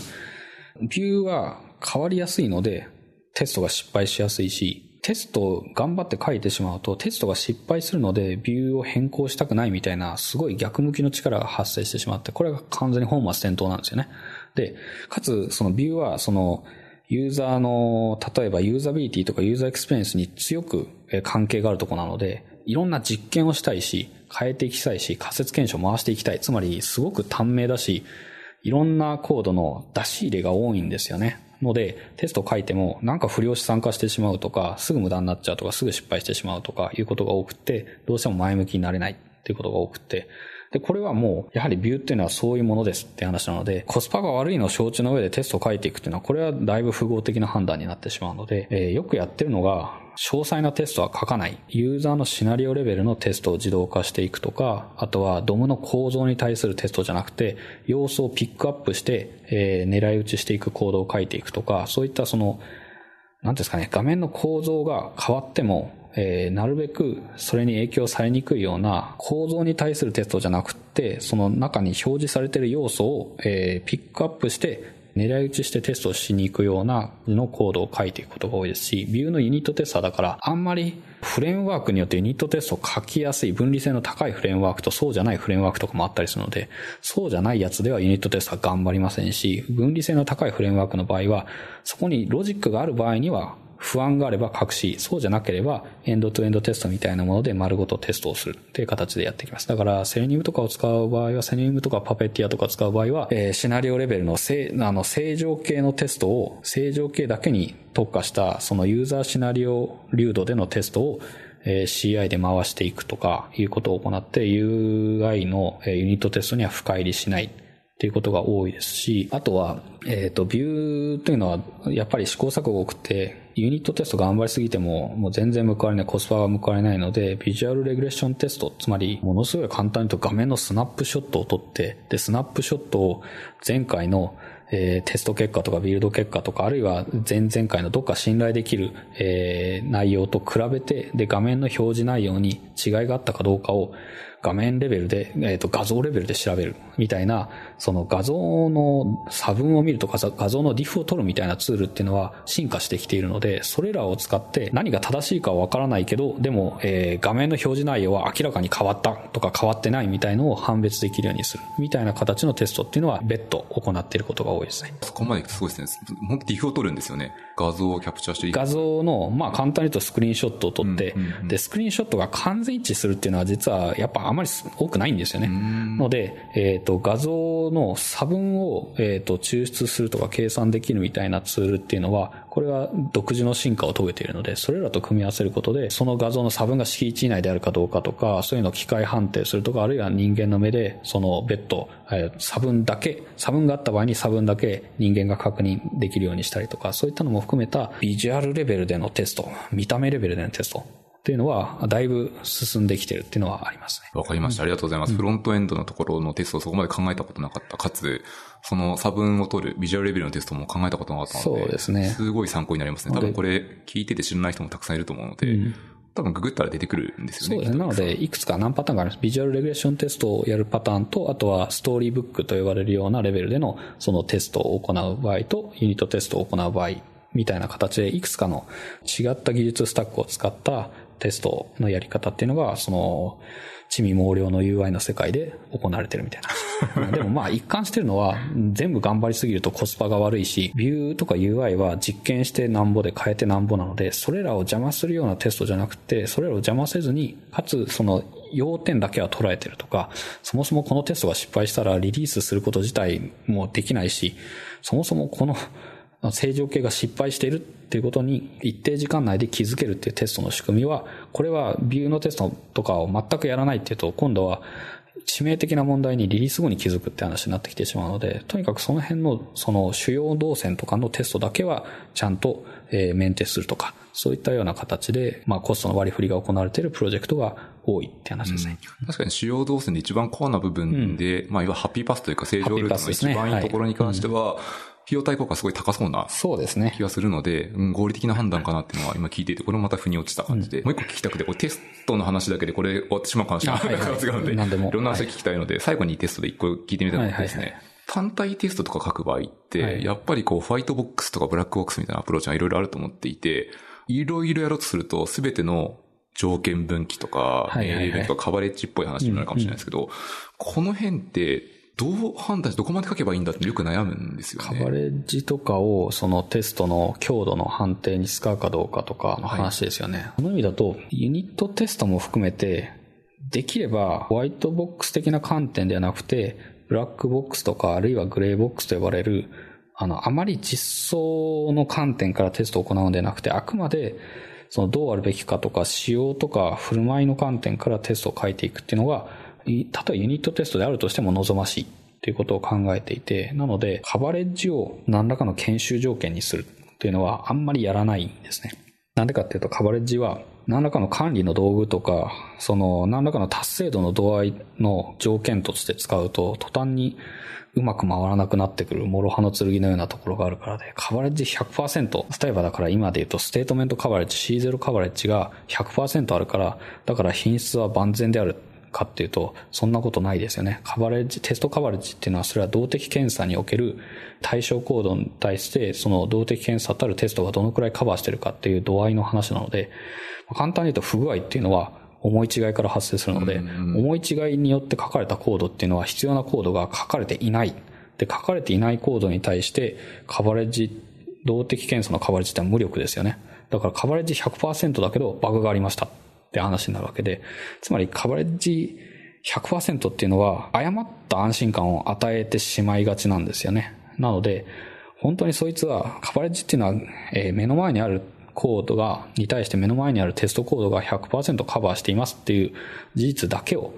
ビューは変わりやすいので、テストが失敗しやすいし、テストを頑張って書いてしまうと、テストが失敗するので、ビューを変更したくないみたいな、すごい逆向きの力が発生してしまって、これが完全に本末転倒なんですよね。で、かつ、そのビューは、その、ユーザーの、例えばユーザビリティとか user experience に強く関係があるところなので、いろんな実験をしたいし、変えていきたいし、仮説検証を回していきたい。つまり、すごく短命だし、いろんなコードの出し入れが多いんですよね。ので、テスト書いても、なんか不良資産化してしまうとか、すぐ無駄になっちゃうとか、すぐ失敗してしまうとか、いうことが多くて、どうしても前向きになれないっていうことが多くて、で、これはもう、やはりビューっていうのはそういうものですって話なので、コスパが悪いのを承知の上でテストを書いていくっていうのは、これはだいぶ符号的な判断になってしまうので、えー、よくやってるのが、詳細なテストは書かない。ユーザーのシナリオレベルのテストを自動化していくとか、あとはドムの構造に対するテストじゃなくて、要素をピックアップして、えー、狙い撃ちしていくコードを書いていくとか、そういったその、なんですかね、画面の構造が変わっても、えー、なるべくそれに影響されにくいような構造に対するテストじゃなくて、その中に表示されている要素を、えー、ピックアップして狙い撃ちしてテストしに行くようなのコードを書いていくことが多いですし、ビューのユニットテストだから、あんまりフレームワークによってユニットテストを書きやすい分離性の高いフレームワークとそうじゃないフレームワークとかもあったりするので、そうじゃないやつではユニットテストは頑張りませんし、分離性の高いフレームワークの場合は、そこにロジックがある場合には不安があれば書くし、そうじゃなければ end-to-end テストみたいなもので丸ごとテストをするっていう形でやっていきます。だから Selenium とかを使う場合は、 Selenium とか Puppeteer とか使う場合は、えー、シナリオレベルの正あの正常系のテストを正常系だけに特化したそのユーザーシナリオ粒度でのテストをえ CI で回していくとかいうことを行って UI のユニットテストには深入りしないっていうことが多いですし、あとは、えっ、と、ビューというのは、やっぱり試行錯誤多くて、ユニットテスト頑張りすぎても、もう全然報われない、コスパが報われないので、ビジュアルレグレッションテスト、つまり、ものすごい簡単にと画面のスナップショットを取って、で、スナップショットを前回のえー、テスト結果とかビルド結果とか、あるいは前々回のどっか信頼できる、えー、内容と比べて、で、画面の表示内容に違いがあったかどうかを、画面レベルで、えっ、ー、と、画像レベルで調べるみたいな、その画像の差分を見るとか、画像のディフを取るみたいなツールっていうのは進化してきているので、それらを使って何が正しいかはわからないけど、でも、えー、画面の表示内容は明らかに変わったとか変わってないみたいのを判別できるようにするみたいな形のテストっていうのは別途行っていることが多いですね。そこまですごいですね。本当ディフを取るんですよね。画像をキャプチャーして画像の、まあ簡単に言うとスクリーンショットを撮って、うんうんうん、で、スクリーンショットが完全一致するっていうのは実はやっぱあまり多くないんですよね。ので、えっ、ー、と、画像の差分を、えっ、ー、と、抽出するとか計算できるみたいなツールっていうのは、これは独自の進化を遂げているので、それらと組み合わせることで、その画像の差分が敷地内であるかどうかとか、そういうのを機械判定するとか、あるいは人間の目で、その別途、え差分だけ、差分があった場合に差分だけ人間が確認できるようにしたりとか、そういったのも含めたビジュアルレベルでのテスト、見た目レベルでのテスト、っていうのは、だいぶ進んできてるっていうのはありますね。わかりました。ありがとうございます。フロントエンドのところのテストをそこまで考えたことなかった。かつ、その差分を取るビジュアルレベルのテストも考えたことなかったので、そうですね。すごい参考になりますね。多分これ聞いてて知らない人もたくさんいると思うので、うん多分ググったら出てくるんですよね。そうですね。なので、いくつか何パターンがあります。ビジュアルレグレッションテストをやるパターンと、あとはストーリーブックと呼ばれるようなレベルでのそのテストを行う場合と、ユニットテストを行う場合みたいな形で、いくつかの違った技術スタックを使ったテストのやり方っていうのが、その、地味猛量の UI の世界で行われてるみたいな。*laughs* でもまあ一貫してるのは、全部頑張りすぎるとコスパが悪いし、ビューとか UI は実験してなんぼで変えてなんぼなので、それらを邪魔するようなテストじゃなくて、それらを邪魔せずに、かつその要点だけは捉えてるとか、そもそもこのテストが失敗したらリリースすること自体もできないし、そもそもこの正常形が失敗しているっていうことに一定時間内で気づけるっていうテストの仕組みは、これはビューのテストとかを全くやらないっていうと、今度は致命的な問題にリリース後に気づくって話になってきてしまうので、とにかくその辺のその主要動線とかのテストだけはちゃんと、えメンテするとか、そういったような形で、まあコストの割り振りが行われているプロジェクトが多いって話ですね。うん、確かに主要動線で一番コアな部分で、うん、まあいわゆるハッピーパスというか正常ルートの一番いいところに関しては、費用対効果すごい高そうなそうですね。気がするので、うん、合理的な判断かなっていうのは今聞いていて、これもまた腑に落ちた。感じで、うん、もう一個聞きたくて、これテストの話だけでこれ終わってしまうかもしれない。はい。はい、*laughs* 違うので、何でも。いろんな話聞きたいので、はい、最後にテストで一個聞いてみたいのですね。はいはいはい。単体テストとか書く場合って、やっぱりこう、ファイトボックスとかブラックボックスみたいなアプローチがいろいろあると思っていて、いろいろやろうとすると、すべての条件分岐とか、命令分岐とかカバレッジっぽい話になるかもしれないですけど、この辺ってどう判断してどこまで書けばいいんだってよく悩むんですよね。カバレッジとかをそのテストの強度の判定に使うかどうかとかの話ですよね。はい、この意味だと、ユニットテストも含めて、できればホワイトボックス的な観点ではなくて、ブラックボックスとかあるいはグレーボックスと呼ばれる、あの、あまり実装の観点からテストを行うんではなくて、あくまでそのどうあるべきかとか、仕様とか振る舞いの観点からテストを書いていくっていうのが、例えばユニットテストであるとしても望ましいっていうことを考えていて、なので、カバレッジを何らかの研修条件にするっていうのはあんまりやらないんですね。なんでかっていうと、カバレッジは何らかの管理の道具とか、その何らかの達成度の度合いの条件として使うと、途端にうまく回らなくなってくる、諸刃の剣のようなところがあるからで、カバレッジ100%、例えばだから今で言うとステートメントカバレッジ、C0 カバレッジが100%あるから、だから品質は万全であるかっていうと、そんなことないですよね。カバレッジ、テストカバレッジっていうのは、それは動的検査における対象コードに対して、その動的検査たるテストがどのくらいカバーしてるかっていう度合いの話なので、簡単に言うと不具合っていうのは、思い違いから発生するので、思い違いによって書かれたコードっていうのは必要なコードが書かれていない。で、書かれていないコードに対して、カバレッジ、動的検査のカバレッジって無力ですよね。だからカバレッジ100%だけどバグがありましたって話になるわけで、つまりカバレッジ100%っていうのは誤った安心感を与えてしまいがちなんですよね。なので、本当にそいつは、カバレッジっていうのは、目の前にあるコードが、に対して目の前にあるテストコードが100%カバーしていますっていう事実だけを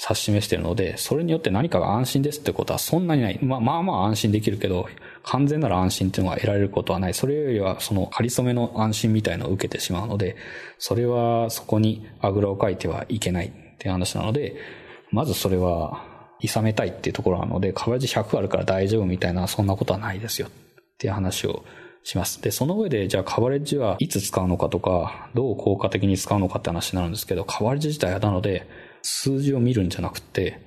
指し示しているので、それによって何かが安心ですってことはそんなにない。まあまあ安心できるけど、完全なら安心っていうのは得られることはない。それよりはその仮初めの安心みたいのを受けてしまうので、それはそこにあぐらをかいてはいけないっていう話なので、まずそれは、諌めたいっていうところなので、カバレッジ100あるから大丈夫みたいな、そんなことはないですよっていう話をします。で、その上で、じゃあカバレッジはいつ使うのかとか、どう効果的に使うのかって話になるんですけど、カバレッジ自体はなので、数字を見るんじゃなくて、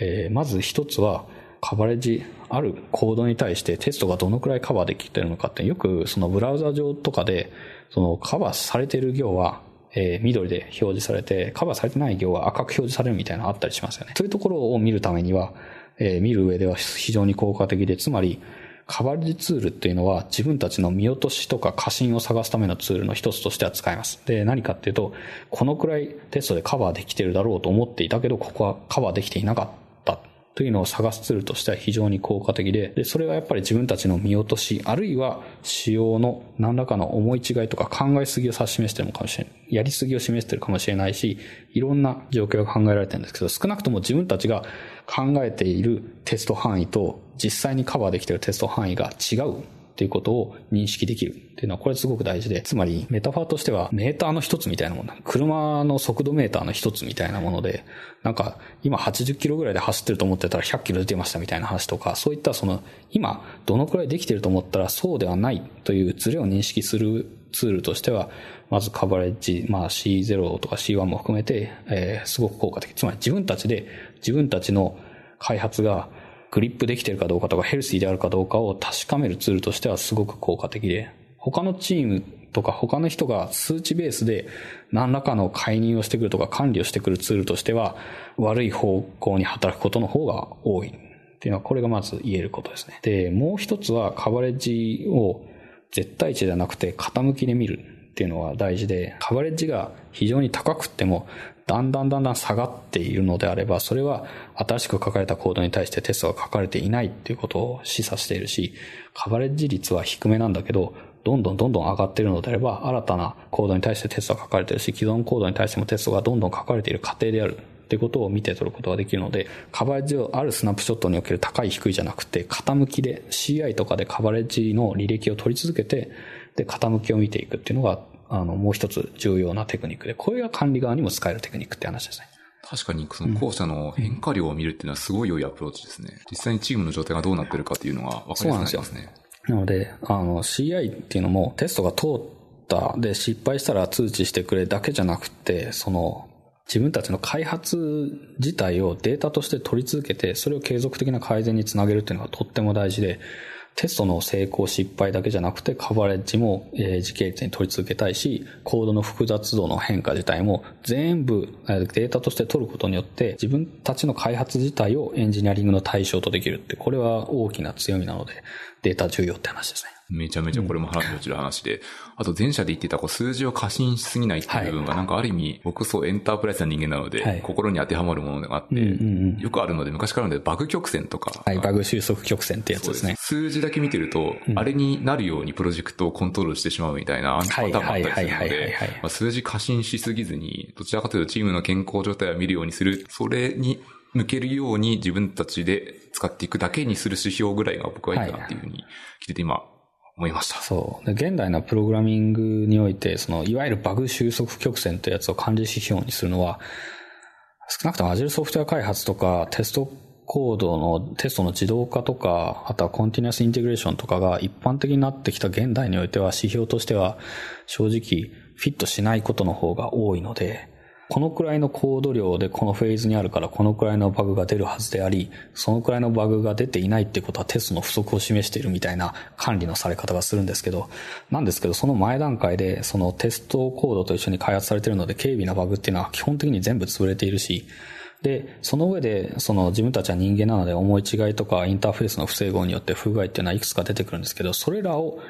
えー、まず一つは、カバレッジあるコードに対してテストがどのくらいカバーできてるのかって、よくそのブラウザ上とかで、そのカバーされてる行はえー、緑で表示されて、カバーされてない行は赤く表示されるみたいなのあったりしますよね。そういうところを見るためには、えー、見る上では非常に効果的で、つまり、カバレッジツールっていうのは自分たちの見落としとか過信を探すためのツールの一つとしては使えます。で、何かっていうと、このくらいテストでカバーできてるだろうと思っていたけど、ここはカバーできていなかった。というのを探すツールとしては非常に効果的で、で、それがやっぱり自分たちの見落とし、あるいは仕様の何らかの思い違いとか考えすぎを指し示してるのかもしれない。やりすぎを示してるかもしれないし、いろんな状況が考えられてるんですけど、少なくとも自分たちが考えているテスト範囲と実際にカバーできているテスト範囲が違うっていうことを認識できるっていうのはこれすごく大事で、つまりメタファーとしてはメーターの一つみたいなもの車の速度メーターの一つみたいなもので、なんか今80キロぐらいで走ってると思ってたら100キロ出てましたみたいな話とか、そういったその今どのくらいできてると思ったらそうではないというズレを認識するツールとしては、まずカバレッジ、まあ C0 とか C1 も含めて、えー、すごく効果的。つまり自分たちで自分たちの開発がグリップできてるかどうかとかヘルシーであるかどうかを確かめるツールとしてはすごく効果的で、他のチームとか他の人が数値ベースで何らかの介入をしてくるとか管理をしてくるツールとしては悪い方向に働くことの方が多いっていうのはこれがまず言えることですね。で、もう一つはカバレッジを絶対値ではなくて傾きで見るっていうのは大事で、カバレッジが非常に高くってもだんだんだんだん下がっているのであれば、それは新しく書かれたコードに対してテストが書かれていないっていうことを示唆しているし、カバレッジ率は低めなんだけど、どんどんどんどん上がっているのであれば、新たなコードに対してテストが書かれているし、既存コードに対してもテストがどんどん書かれている過程であるっていうことを見て取ることができるので、カバレッジをあるスナップショットにおける高い低いじゃなくて、傾きで CI とかでカバレッジの履歴を取り続けて、で、傾きを見ていくっていうのが、あの、もう一つ重要なテクニックで、これが管理側にも使えるテクニックって話ですね。確かに、その後者の変化量を見るっていうのはすごい良いアプローチですね。実際にチームの状態がどうなってるかっていうのが分かりやすくなりますね。なので、あの、CI っていうのもテストが通ったで失敗したら通知してくれだけじゃなくて、その、自分たちの開発自体をデータとして取り続けて、それを継続的な改善につなげるっていうのがとっても大事で、テストの成功失敗だけじゃなくてカバレッジも、え時系列に取り続けたいし、コードの複雑度の変化自体も全部データとして取ることによって自分たちの開発自体をエンジニアリングの対象とできるって、これは大きな強みなのでデータ重要って話ですね。めちゃめちゃこれも腹に落ちる話で、うん、あと前者で言ってたこう数字を過信しすぎないっていう部分がなんかある意味、僕そうエンタープライズな人間なので、はい、心に当てはまるものがあって、よくあるので昔からのでバグ曲線とか。はい、バグ収束曲線ってやつですね。す。数字だけ見てると、あれになるようにプロジェクトをコントロールしてしまうみたいなパターンもあったりするので、数字過信しすぎずに、どちらかというとチームの健康状態を見るようにする、それに向けるように自分たちで使っていくだけにする指標ぐらいが僕はいいかなっていうふうに聞いてて今思いました。そう。で現代のプログラミングにおいて、その、いわゆるバグ収束曲線というやつを管理指標にするのは、少なくとも Azure ソフトウェア開発とかテストコードのテストの自動化とか、あとはコンティニアスインテグレーションとかが一般的になってきた現代においては指標としては正直フィットしないことの方が多いので、このくらいのコード量でこのフェーズにあるからこのくらいのバグが出るはずであり、そのくらいのバグが出ていないってことはテストの不足を示しているみたいな管理のされ方がするんですけど、なんですけどその前段階でそのテストコードと一緒に開発されているので軽微なバグっていうのは基本的に全部潰れているし、で、その上で、その自分たちは人間なので思い違いとかインターフェースの不整合によって不具合っていうのはいくつか出てくるんですけど、それらを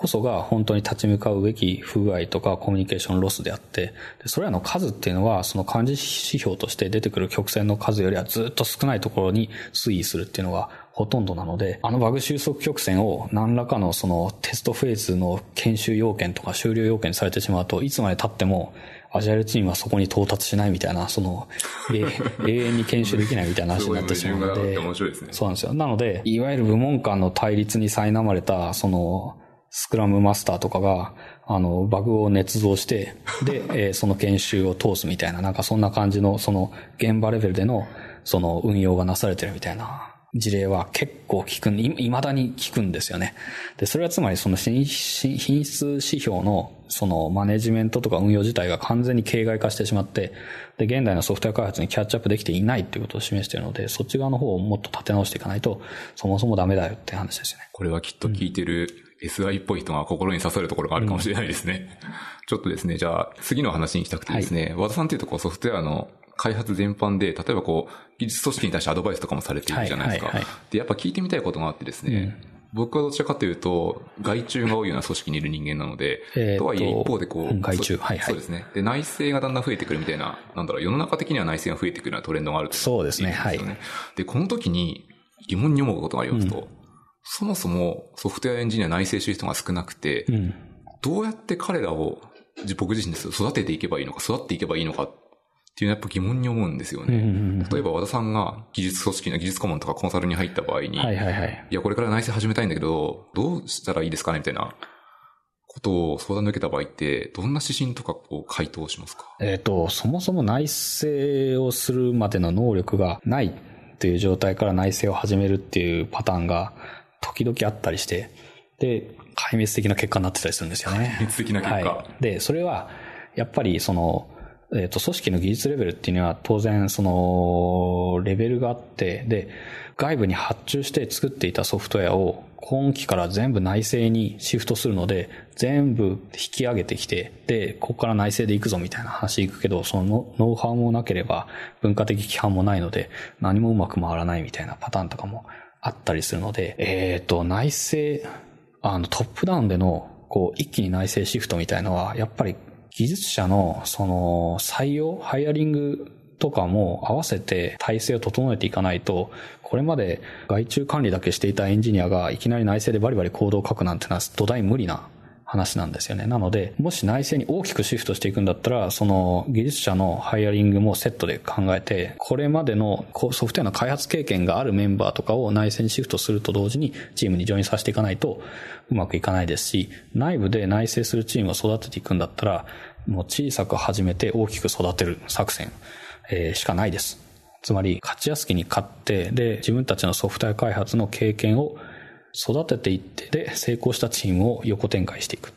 こそが本当に立ち向かうべき不具合とかコミュニケーションロスであって、それらの数っていうのはその漢字指標として出てくる曲線の数よりはずっと少ないところに推移するっていうのがほとんどなので、あのバグ収束曲線を何らかのそのテストフェーズの研修要件とか終了要件にされてしまうといつまで経ってもアジャイルチームはそこに到達しないみたいな、その、永遠に研修できないみたいな話になってしまうので、そうなんですよ。なので、いわゆる部門間の対立に苛まれた、その、スクラムマスターとかが、あの、バグを捏造して、で、*laughs* えー、その研修を通すみたいな、なんかそんな感じの、その、現場レベルでの、その、運用がなされてるみたいな事例は結構聞く、いまだに聞くんですよね。で、それはつまりその品質指標のそのマネジメントとか運用自体が完全に形骸化してしまって、で、現代のソフトウェア開発にキャッチアップできていないっていうことを示しているので、そっち側の方をもっと立て直していかないと、そもそもダメだよって話ですよね。これはきっと聞いてる SI っぽい人が心に刺さるところがあるかもしれないですね。うん、ちょっとですね、じゃあ次の話にしたくてですね、はい、和田さんっていうとこうソフトウェアの開発全般で、例えばこう、技術組織に対してアドバイスとかもされているじゃないですか。はいはいはい、で、やっぱ聞いてみたいことがあってですね、うん僕はどちらかというと、外注が多いような組織にいる人間なので、えー、とはいえ一方でこう、外注、はいはい。そうですね。で、内政がだんだん増えてくるみたいな、なんだろう、世の中的には内政が増えてくるようなトレンドがあると、ね、そうですね、はい。で、この時に疑問に思うことがありますと、うん、そもそもソフトウェアエンジニア内政知る人が少なくて、うん、どうやって彼らを僕自身です育てていけばいいのか、育っていけばいいのかっていうのはやっぱ疑問に思うんですよね。例えば和田さんが技術組織の技術顧問とかコンサルに入った場合に、はいはいはい。いや、これから内政始めたいんだけど、どうしたらいいですかねみたいなことを相談で受けた場合って、どんな指針とかを回答しますか？えっ、と、そもそも内政をするまでの能力がないっていう状態から内政を始めるっていうパターンが時々あったりして、で、壊滅的な結果になってたりするんですよね。壊滅的な結果。はい、で、それは、やっぱりその、えっ、ー、と、組織の技術レベルっていうのは当然その、レベルがあって、で、外部に発注して作っていたソフトウェアを今期から全部内製にシフトするので、全部引き上げてきて、で、ここから内製で行くぞみたいな話行くけど、そのノウハウもなければ文化的規範もないので、何もうまく回らないみたいなパターンとかもあったりするので、えっ、ー、と、内政、あの、トップダウンでの、こう、一気に内政シフトみたいのは、やっぱり技術者のその採用、ハイアリングとかも合わせて体制を整えていかないと、これまで外注管理だけしていたエンジニアがいきなり内政でバリバリ行動を書くなんてのは土台無理な話なんですよね。なので、もし内政に大きくシフトしていくんだったら、その技術者のハイアリングもセットで考えて、これまでのソフトウェアの開発経験があるメンバーとかを内政にシフトすると同時にチームにジョインさせていかないとうまくいかないですし、内部で内政するチームを育てていくんだったら、もう小さく始めて大きく育てる作戦、えー、しかないです。つまり、勝ちやすきに勝って、で、自分たちのソフトウェア開発の経験を育てていって、で、成功したチームを横展開していく。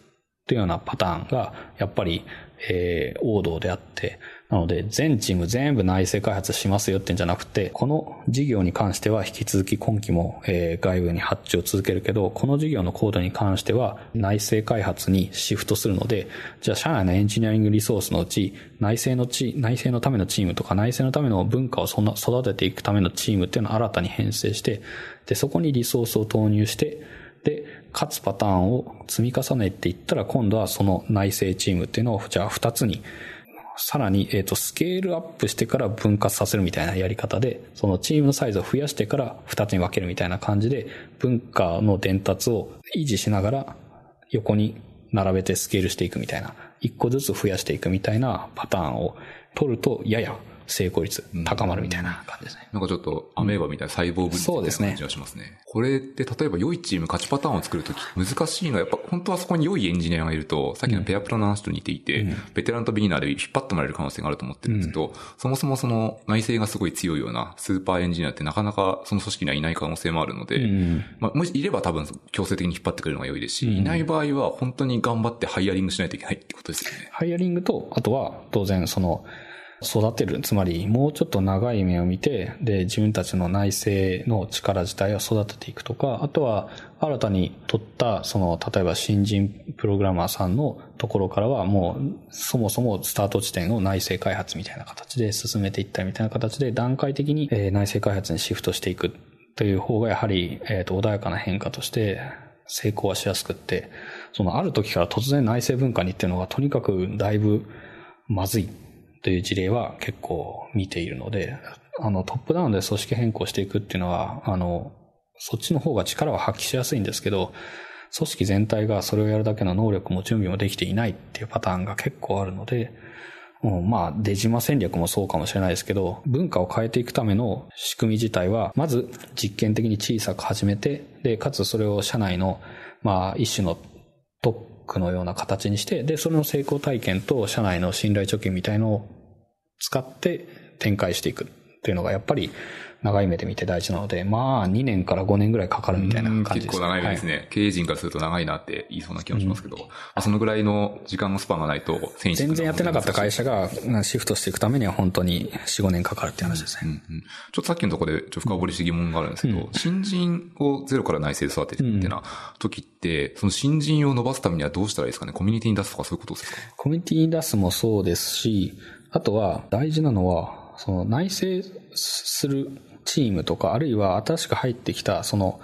というようなパターンが、やっぱり、えー、王道であって、なので、全チーム全部内製開発しますよってんじゃなくて、この事業に関しては引き続き今期も、えー、外部に発注を続けるけど、この事業のコードに関しては内製開発にシフトするので、じゃあ社内のエンジニアリングリソースのうち、内製のチ内製のためのチームとか内製のための文化をそんな育てていくためのチームっていうのを新たに編成して、で、そこにリソースを投入して、で、勝つパターンを積み重ねていったら、今度はその内製チームっていうのを、じゃあ2つにさらに、えっ、と、スケールアップしてから分割させるみたいなやり方で、そのチームのサイズを増やしてから2つに分けるみたいな感じで、文化の伝達を維持しながら横に並べてスケールしていくみたいな、1個ずつ増やしていくみたいなパターンを取ると、やや成功率高まるみたいな感じですね。なんかちょっとアメーバみたいな細胞分析みたいな感じがしますね。これって例えば良いチーム勝ちパターンを作るとき難しいのはやっぱ本当はそこに良いエンジニアがいると、さっきのペアプロの話と似ていて、うん、ベテランとビギナーで引っ張ってもらえる可能性があると思ってるんですけど、うん、そもそもその内製がすごい強いようなスーパーエンジニアってなかなかその組織にはいない可能性もあるので、うん、まあ、もしいれば多分強制的に引っ張ってくれるのが良いですし、いない場合は本当に頑張って hiring しないといけないってことですよね。ハイアリングと、あとは当然その、育てる。つまり、もうちょっと長い目を見て、で、自分たちの内政の力自体を育てていくとか、あとは、新たに取った、その、例えば新人プログラマーさんのところからは、もう、そもそもスタート地点を内政開発みたいな形で進めていったみたいな形で、段階的に内政開発にシフトしていくという方が、やはり、えっ、と、穏やかな変化として、成功はしやすくって、そのある時から突然内政文化にっていうのがとにかくだいぶまずいという事例は結構見ているので、あの、トップダウンで組織変更していくっていうのは、あの、そっちの方が力は発揮しやすいんですけど、組織全体がそれをやるだけの能力も準備もできていないっていうパターンが結構あるので、うん、まあ、出島戦略もそうかもしれないですけど、文化を変えていくための仕組み自体は、まず実験的に小さく始めて、で、かつそれを社内の、まあ、一種のトップクのような形にして、で、それの成功体験と社内の信頼貯金みたいのを使って展開していくっていうのがやっぱり長い目で見て大事なので、まあ2年から5年ぐらいかかるみたいな感じです。結構長い目ですね、はい、経営陣からすると長いなって言いそうな気もしますけど、うん、まあ、そのぐらいの時間のスパンがないと全然やってなかった会社がシフトしていくためには本当に4、5年かかるって話ですね。うんうん、ちょっとさっきのところでちょっと深掘りして疑問があるんですけど、うん、新人をゼロから内政で育てていくっていうな時って、その新人を伸ばすためにはどうしたらいいですかね？コミュニティに出すとかそういうことですか？コミュニティに出すもそうですし、あとは大事なのは、その内政するチームとか、あるいは新しく入ってきた、その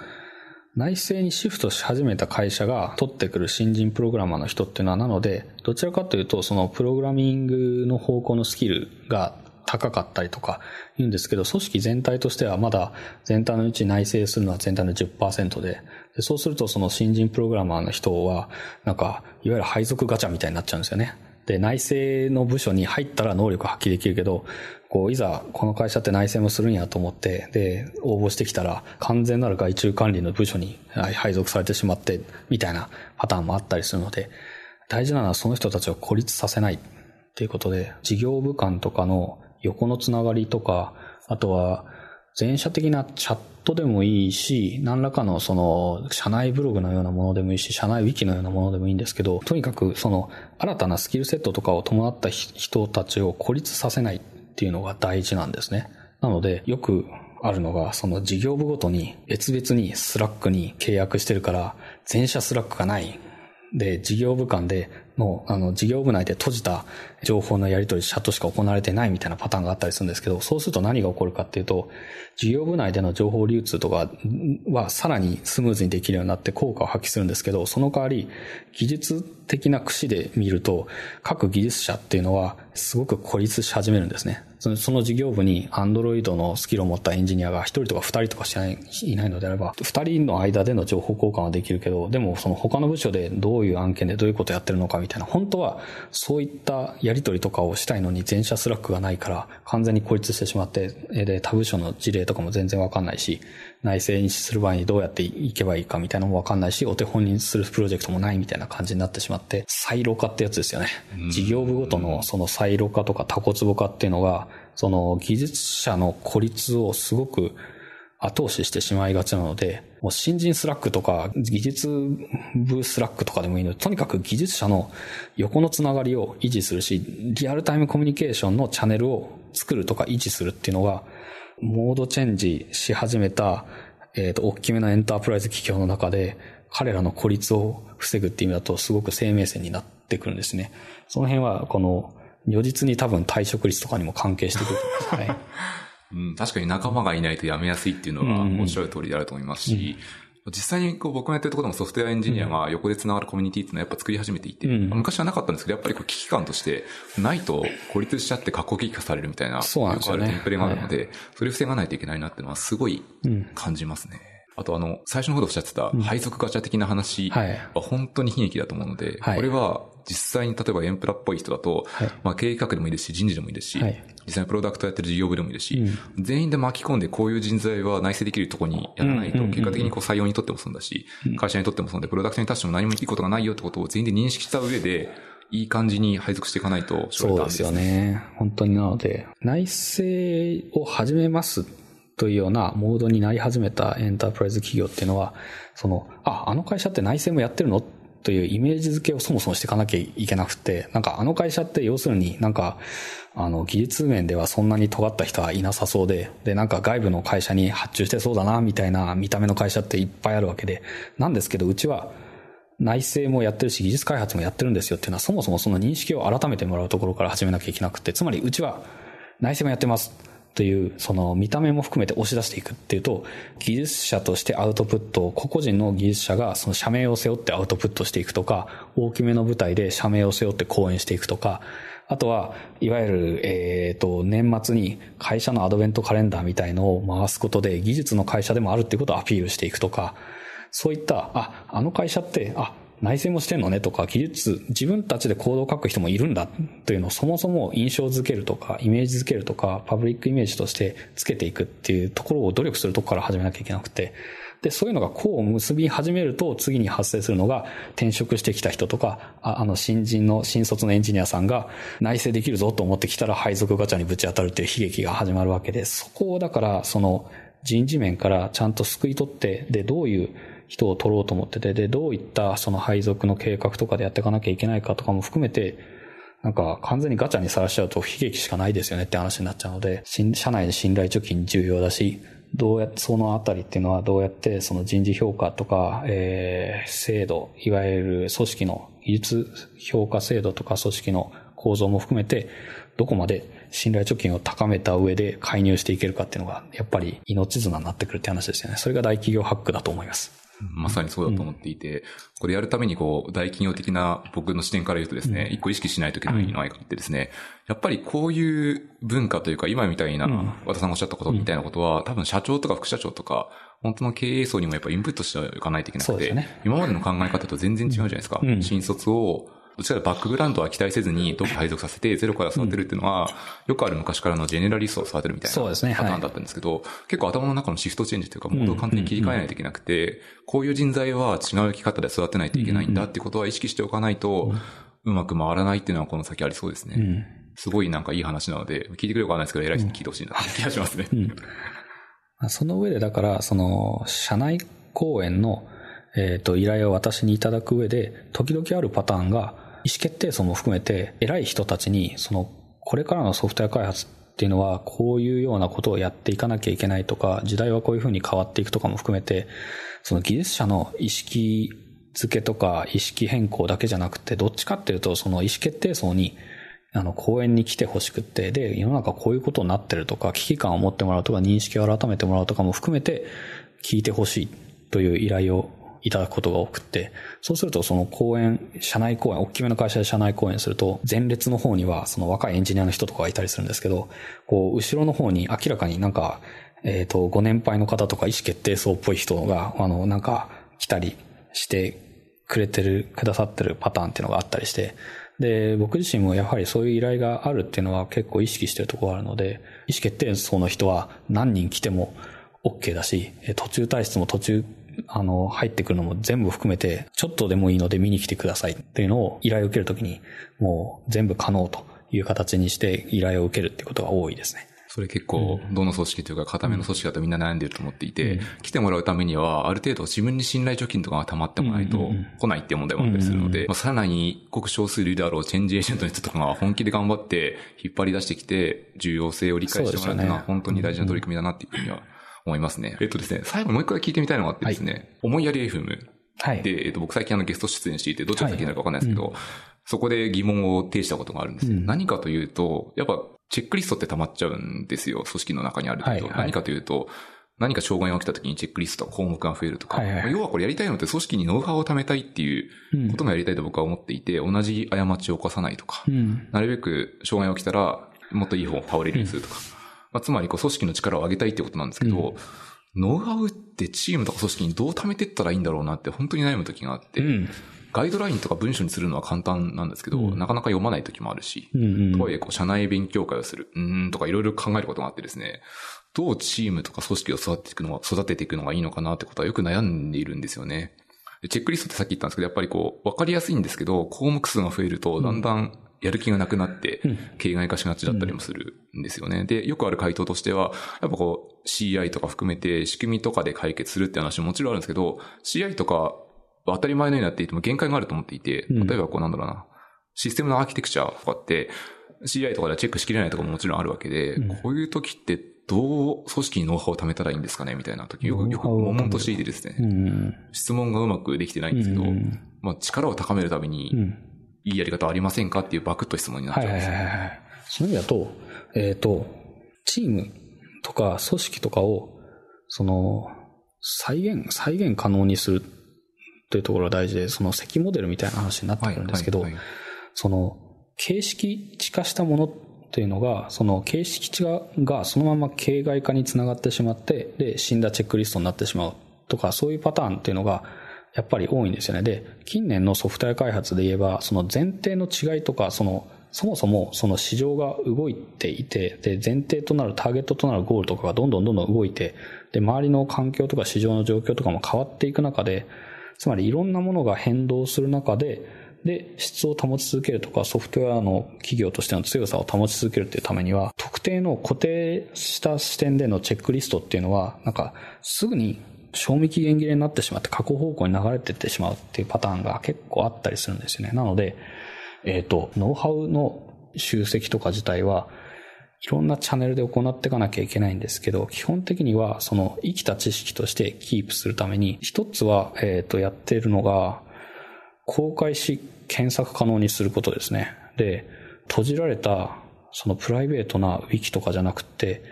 内政にシフトし始めた会社が取ってくる新人プログラマーの人っていうのは、なので、どちらかというと、そのプログラミングの方向のスキルが高かったりとか言うんですけど、組織全体としてはまだ全体のうち内政するのは全体の10%で、でそうするとその新人プログラマーの人は、なんか、いわゆる配属ガチャみたいになっちゃうんですよね。で、内政の部署に入ったら能力発揮できるけど、こう、いざこの会社って内政もするんやと思って、で、応募してきたら、完全なる外注管理の部署に配属されてしまって、みたいなパターンもあったりするので、大事なのはその人たちを孤立させないっていうことで、事業部間とかの横のつながりとか、あとは、全社的なチャットでもいいし、何らかのその、社内ブログのようなものでもいいし、社内ウィキのようなものでもいいんですけど、とにかくその、新たなスキルセットとかを伴った人たちを孤立させない。っていうのが大事なんですね。なので、よくあるのが、その事業部ごとに別々に Slack に契約してるから、全社 Slack がない。で、事業部間での、あの、事業部内で閉じた情報のやり取り、社としか行われてないみたいなパターンがあったりするんですけど、そうすると何が起こるかっていうと、事業部内での情報流通とかはさらにスムーズにできるようになって効果を発揮するんですけど、その代わり、技術的な串で見ると、各技術者っていうのはすごく孤立し始めるんですね。その事業部に Android のスキルを持ったエンジニアが1人とか2人とかしかいないいないのであれば、2人の間での情報交換はできるけど、でもその他の部署でどういう案件でどういうことやってるのかみたいな、本当はそういったやり取りとかをしたいのに全社 Slack がないから完全に孤立してしまって、で、他部署の事例とかも全然わかんないし、内製にする場合にどうやっていけばいいかみたいなのもわかんないし、お手本にするプロジェクトもないみたいな感じになってしまって、サイロ化ってやつですよね。事業部ごとのそのサイロ化とかタコツボ化っていうのが、その技術者の孤立をすごく後押ししてしまいがちなので、もう新人 Slack とか技術部 Slack とかでもいいので、とにかく技術者の横のつながりを維持するし、リアルタイムコミュニケーションのチャンネルを作るとか維持するっていうのが、モードチェンジし始めた、えっ、ー、と、大きめなエンタープライズ企業の中で、彼らの孤立を防ぐっていう意味だと、すごく生命線になってくるんですね。その辺は、この、如実に多分退職率とかにも関係してくると思います。はい。うん、確かに仲間がいないと辞めやすいっていうのは、おっしゃる通りであると思いますし、実際にこう僕がやってるところでもソフトウェアエンジニアが横で繋がるコミュニティっていうのはやっぱ作り始めていて、うん、昔はなかったんですけど、やっぱりこう危機感としてないと孤立しちゃって格好激化されるみたいな、そうなんですよね。テンプレがあるので、はい、それを防がないといけないなっていうのはすごい感じますね。うんあとあの、最初の方でおっしゃってた配属ガチャ的な話は本当に悲劇だと思うので、はい、これは実際に例えばエンプラっぽい人だと、はい、まあ経営企画でもいいですし、人事でもいいですし、はい、実際にプロダクトやってる事業部でもいいですし、うん、全員で巻き込んでこういう人材は内製できるところにやらないと、結果的にこう採用にとっても損だし、会社にとっても損で、プロダクトに対しても何もいいことがないよってことを全員で認識した上で、いい感じに配属していかないと、そうですよね。本当になので、内製を始めますというようなモードになり始めたエンタープライズ企業っていうのは、その、あ、あの会社って内政もやってるのというイメージ付けをそもそもしていかなきゃいけなくて、なんかあの会社って要するになんか、あの、技術面ではそんなに尖った人はいなさそうで、で、なんか外部の会社に発注してそうだな、みたいな見た目の会社っていっぱいあるわけで、なんですけど、うちは内政もやってるし、技術開発もやってるんですよっていうのは、そもそもその認識を改めてもらうところから始めなきゃいけなくて、つまりうちは内政もやってます。という、その見た目も含めて押し出していくっていうと、技術者としてアウトプットを、個々人の技術者がその社名を背負ってアウトプットしていくとか、大きめの舞台で社名を背負って講演していくとか、あとは、いわゆる、えっ、と、年末に会社のアドベントカレンダーみたいのを回すことで、技術の会社でもあるっていうことをアピールしていくとか、そういった、あ、あの会社って、あ、内政もしてんのねとか、技術、自分たちでコードを書く人もいるんだというのをそもそも印象づけるとか、イメージづけるとか、パブリックイメージとしてつけていくっていうところを努力するとこから始めなきゃいけなくて、で、そういうのがこう結び始めると、次に発生するのが、転職してきた人とか、ああの、新人の、新卒のエンジニアさんが、内政できるぞと思ってきたら、配属ガチャにぶち当たるっていう悲劇が始まるわけで、そこをだから、その、人事面からちゃんと救い取って、で、どういう人を取ろうと思ってて、で、どういったその配属の計画とかでやっていかなきゃいけないかとかも含めて、なんか完全にガチャにさらしちゃうと悲劇しかないですよねって話になっちゃうので、社内で信頼貯金重要だし、どうやって、そのあたりっていうのはどうやってその人事評価とか、えー、制度、いわゆる組織の技術評価制度とか組織の構造も含めて、どこまで信頼貯金を高めた上で介入していけるかっていうのが、やっぱり命綱になってくるって話ですよね。それが大企業ハックだと思います。まさにそうだと思っていて、これやるためにこう、大企業的な僕の視点から言うとですね、一個意識しないといけないのはってですね、やっぱりこういう文化というか、今みたいな、和田さんがおっしゃったことみたいなことは、多分社長とか副社長とか、本当の経営層にもやっぱインプットしていかないといけなくて、今までの考え方と全然違うじゃないですか。新卒をどちらかバックグラウンドは期待せずに、どっか配属させて、ゼロから育てるっていうのは、よくある昔からのジェネラリストを育てるみたいなパターンだったんですけど、結構頭の中のシフトチェンジというか、モードを完全に切り替えないといけなくて、こういう人材は違う生き方で育てないといけないんだってことは意識しておかないと、うまく回らないっていうのはこの先ありそうですね。すごいなんかいい話なので、聞いてくれるかわかんないですけど、偉い人に聞いてほしいなって気がしますね。その上でだから、その、社内講演の、えっ、と、依頼を私にいただく上で、時々あるパターンが、意思決定層も含めて、偉い人たちに、その、これからのソフトウェア開発っていうのは、こういうようなことをやっていかなきゃいけないとか、時代はこういうふうに変わっていくとかも含めて、その技術者の意識付けとか意識変更だけじゃなくて、どっちかっていうと、その意思決定層に、あの、講演に来てほしくって、で、世の中こういうことになってるとか、危機感を持ってもらうとか、認識を改めてもらうとかも含めて、聞いてほしいという依頼をいただくことが多くて、そうするとその講演、社内講演、大きめの会社で社内講演すると、前列の方にはその若いエンジニアの人とかがいたりするんですけど、こう、後ろの方に明らかになんか、えっ、ー、と、ご年配の方とか意思決定層っぽい人が、あの、なんか来たりしてくれてる、くださってるパターンっていうのがあったりして、で、僕自身もやはりそういう依頼があるっていうのは結構意識してるところがあるので、意思決定層の人は何人来ても OK だし、途中退出も途中あの、入ってくるのも全部含めて、ちょっとでもいいので見に来てください。っていうのを依頼を受けるときに、もう全部可能という形にして依頼を受けるっていうことが多いですね。それ結構、どの組織というか、固めの組織だとみんな悩んでると思っていて、うん、来てもらうためには、ある程度自分に信頼貯金とかが溜まってもないと、来ないっていう問題もあったりするので、まあ、さらに、ごく少数いるであろうチェンジエージェントの人とかが本気で頑張って、引っ張り出してきて、重要性を理解してもらうっていうのは、本当に大事な取り組みだなっていうふうには思いますね。えっとですね、最後もう一回聞いてみたいのがあってですね、はい、思いやり FM。はい。で、えっと、僕最近あのゲスト出演していて、どっちが先になるかわかんないですけど、はいうん、そこで疑問を呈したことがあるんです、うん、何かというと、やっぱ、チェックリストって溜まっちゃうんですよ。組織の中にあると。はいはい、何かというと、何か障害が起きた時にチェックリスト項目が増えるとか、はいはい要はこれやりたいのって組織にノウハウを貯めたいっていうこともやりたいと僕は思っていて、同じ過ちを犯さないとか、うん。なるべく障害が起きたら、もっといい方を倒れるようにするとか。まあ、つまり、こう、組織の力を上げたいってことなんですけど、ノウハウってチームとか組織にどう貯めていったらいいんだろうなって本当に悩む時があって、うん。ガイドラインとか文章にするのは簡単なんですけど、うんなかなか読まない時もあるし、うん。うん。とはいえ、こう、社内勉強会をする、うーんとかいろいろ考えることがあってですね、どうチームとか組織を育てていくのが、育てていくのがいいのかなってことはよく悩んでいるんですよね。でチェックリストってさっき言ったんですけど、やっぱりこう、わかりやすいんですけど、項目数が増えると、だんだんやる気がなくなって、形骸化しがちだったりもするんですよね。で、よくある回答としては、やっぱこう、CI とか含めて仕組みとかで解決するって話ももちろんあるんですけど、CI とかは当たり前のようになっていても限界があると思っていて、うん。例えばこうなんだろうな、システムのアーキテクチャとかって、CI とかではチェックしきれないとかももちろんあるわけで、うん。こういう時ってどう組織にノウハウを貯めたらいいんですかねみたいな時、よく、よく悶々としていてですね、うん。質問がうまくできてないんですけど、うん。まあ力を高めるためにうん。いいやり方ありませんかっていうバクッと質問になっちはいはいゃうんですよ。はいはい。その意味だと、えっ、と、チームとか組織とかを、その、再現、再現可能にするというところが大事で、その積モデルみたいな話になってくるんですけど、はいはいその、形式地化したものっていうのが、その形式地化がそのまま形骸化につながってしまって、で、死んだチェックリストになってしまうとか、そういうパターンっていうのが、やっぱり多いんですよね。で、近年のソフトウェア開発で言えば、その前提の違いとか、その、そもそもその市場が動いていて、で、前提となるターゲットとなるゴールとかがどんどんどんどん動いて、で、周りの環境とか市場の状況とかも変わっていく中で、つまりいろんなものが変動する中で、で、質を保ち続けるとか、ソフトウェアの企業としての強さを保ち続けるっていうためには、特定の固定した視点でのチェックリストっていうのは、なんか、すぐに賞味期限切れになってしまって過去方向に流れていってしまうっていうパターンが結構あったりするんですよね。なので、えっ、と、ノウハウの集積とか自体は、いろんなチャンネルで行っていかなきゃいけないんですけど、基本的にはその生きた知識としてキープするために、一つは、えっ、と、やっているのが、公開し検索可能にすることですね。で、閉じられたそのプライベートなウィキとかじゃなくて、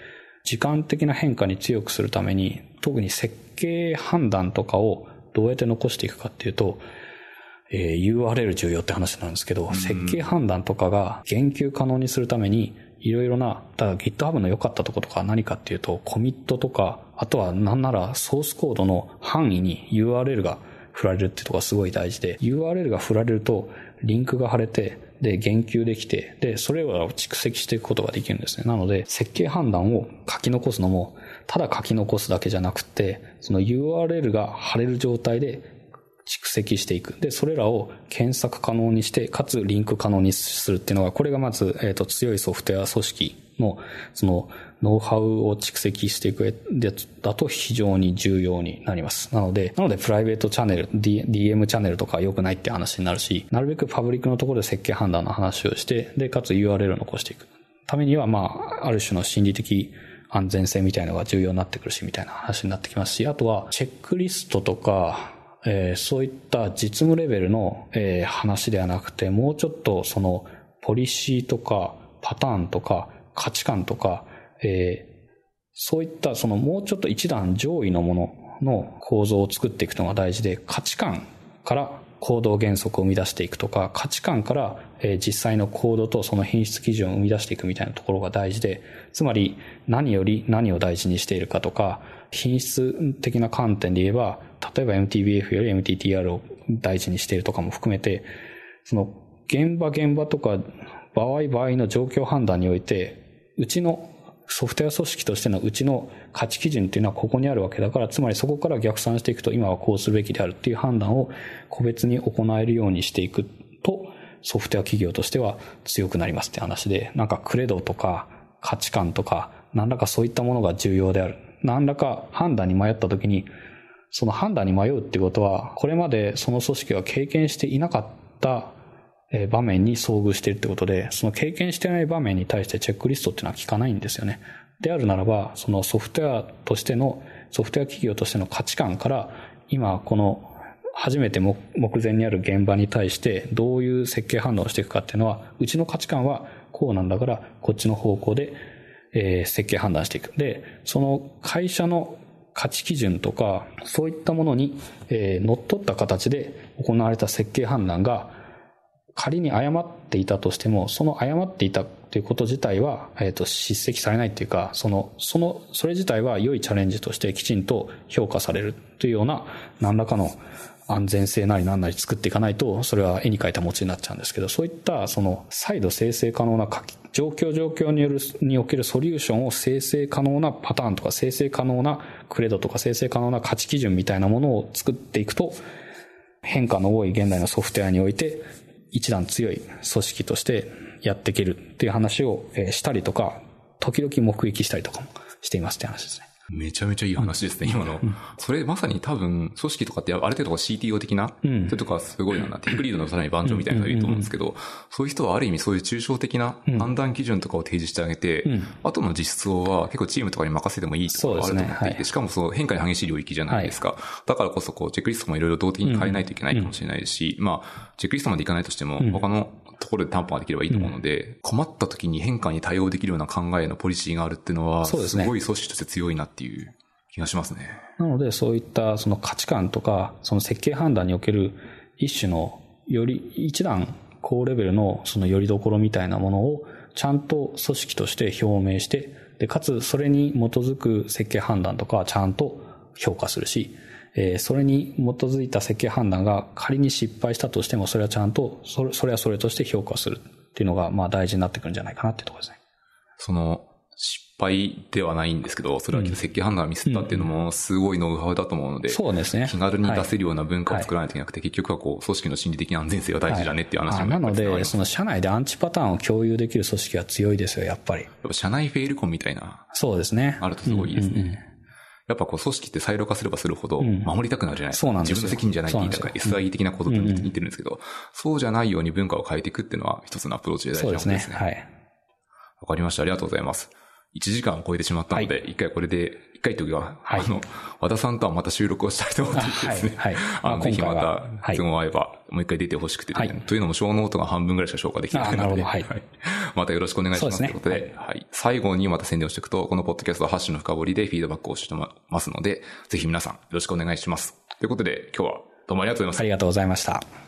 時間的な変化に強くするために、特に設計判断とかをどうやって残していくかっていうと、えー URL 重要って話なんですけど、設計判断とかが言及可能にするために、いろいろな、だから GitHub の良かったところとか何かっていうと、コミットとか、あとはなんならソースコードの範囲に URL が振られるっていうところがすごい大事で、URL が振られると、リンクが貼れて、で、言及できて、で、それらを蓄積していくことができるんですね。なので、設計判断を書き残すのも、ただ書き残すだけじゃなくて、その URL が貼れる状態で蓄積していく。で、それらを検索可能にして、かつリンク可能にするっていうのが、これがまず、えっ、と、強いソフトウェア組織の、その、ノウハウを蓄積していくやつだと非常に重要になります。なので、なのでプライベートチャンネル、D、m チャンネルとか良くないって話になるし、なるべくパブリックのところで設計判断の話をして、で、かつ URL を残していく。ためには、まあ、ある種の心理的安全性みたいなのが重要になってくるし、みたいな話になってきますし、あとは、チェックリストとか、えーそういった実務レベルの、えー話ではなくて、もうちょっとその、ポリシーとか、パターンとか、価値観とか、えーそういったそのもうちょっと一段上位のものの構造を作っていくのが大事で、価値観から行動原則を生み出していくとか、価値観からえー実際のコードとその品質基準を生み出していくみたいなところが大事で、つまり何より何を大事にしているかとか、品質的な観点で言えば、例えば MTBF より MTTR を大事にしているとかも含めて、その現場現場とか場合場合の状況判断において、うちのソフトウェア組織としてのうちの価値基準っていうのはここにあるわけだから、つまりそこから逆算していくと今はこうするべきであるっていう判断を個別に行えるようにしていくと、ソフトウェア企業としては強くなりますって話で、なんかクレドとか価値観とか、何らかそういったものが重要である。何らか判断に迷った時に、その判断に迷うってことは、これまでその組織が経験していなかった場面に遭遇しているってことで、その経験してない場面に対してチェックリストっていうのは効かないんですよね。であるならば、そのソフトウェアとしての、ソフトウェア企業としての価値観から、今この初めて目前にある現場に対してどういう設計判断をしていくかっていうのは、うちの価値観はこうなんだから、こっちの方向で、え設計判断していく。で、その会社の価値基準とか、そういったものに、え、乗っ取った形で行われた設計判断が、仮に誤っていたとしても、その誤っていたということ自体は、えっ、ー、と、叱責されないっていうか、その、その、それ自体は良いチャレンジとしてきちんと評価されるというような、何らかの安全性なり何なり作っていかないと、それは絵に描いた餅になっちゃうんですけど、そういった、その、再度生成可能な状況状況による、におけるソリューションを生成可能なパターンとか、生成可能なクレドとか、生成可能な価値基準みたいなものを作っていくと、変化の多い現代のソフトウェアにおいて、一段強い組織としてやっていけるっていう話をしたりとか、時々目撃したりとかもしていますって話ですね。めちゃめちゃいい話ですね、今の。それまさに多分、組織とかってある程度 CTO 的な、うん、それとかすごいな、ティックリードのさらに番長みたいなのがいると思うんですけど、そういう人はある意味そういう抽象的な判断基準とかを提示してあげて、うん、後の実装は結構チームとかに任せてもいいところがあると思っていて、ね。はい、しかもその変化に激しい領域じゃないですか。はい、だからこそこう、チェックリストもいろいろ動的に変えないといけないかもしれないし、うん、まあ、チェックリストまでいかないとしても、他のところで担保ができればいいと思うので、困った時に変化に対応できるような考えのポリシーがあるっていうのは、すごい組織として強いなっていう。気がしますね。なので、そういったその価値観とか、その設計判断における一種の、より一段高レベルのそのよりどころみたいなものを、ちゃんと組織として表明して、で、かつそれに基づく設計判断とかはちゃんと評価するし、えー、それに基づいた設計判断が仮に失敗したとしても、それはちゃんと、それそれはそれとして評価するっていうのが、まあ大事になってくるんじゃないかなっていうところですね。その、失敗ではないんですけど、それは設計判断がミスったっていうのもすごいノウハウだと思うので、そうですね。気軽に出せるような文化を作らないといけなくて、結局はこう、組織の心理的な安全性が大事だねっていう話になので、その社内でアンチパターンを共有できる組織は強いですよ、やっぱり。やっぱ社内フェイルコンみたいな。そうですね。あるとすごいいいですね。やっぱこう組織ってサイロ化すればするほど守りたくなるじゃないですか。うん、そうなんです自分の責任じゃないって言いたか SI 的なことと似てるんですけど、うん、そうじゃないように文化を変えていくっていうのは一つのアプローチで大事なことですね。そうですね。はい。わかりました。ありがとうございます。1時間を超えてしまったので、一、回これで、一回というか、はい、あの、和田さんとはまた収録をしたいと思ってですね。はい。あの、ぜひまた、都合合えば、もう一回出てほしくて、はい、というのもショーノートが半分ぐらいしか消化できてないので、はい。*laughs* またよろしくお願いしますということで、はい。最後にまた宣伝をしていくと、このポッドキャストはハッシュの深掘りでフィードバックをしてますので、ぜひ皆さんよろしくお願いします。ということで、今日はどうもありがとうございました。ありがとうございました。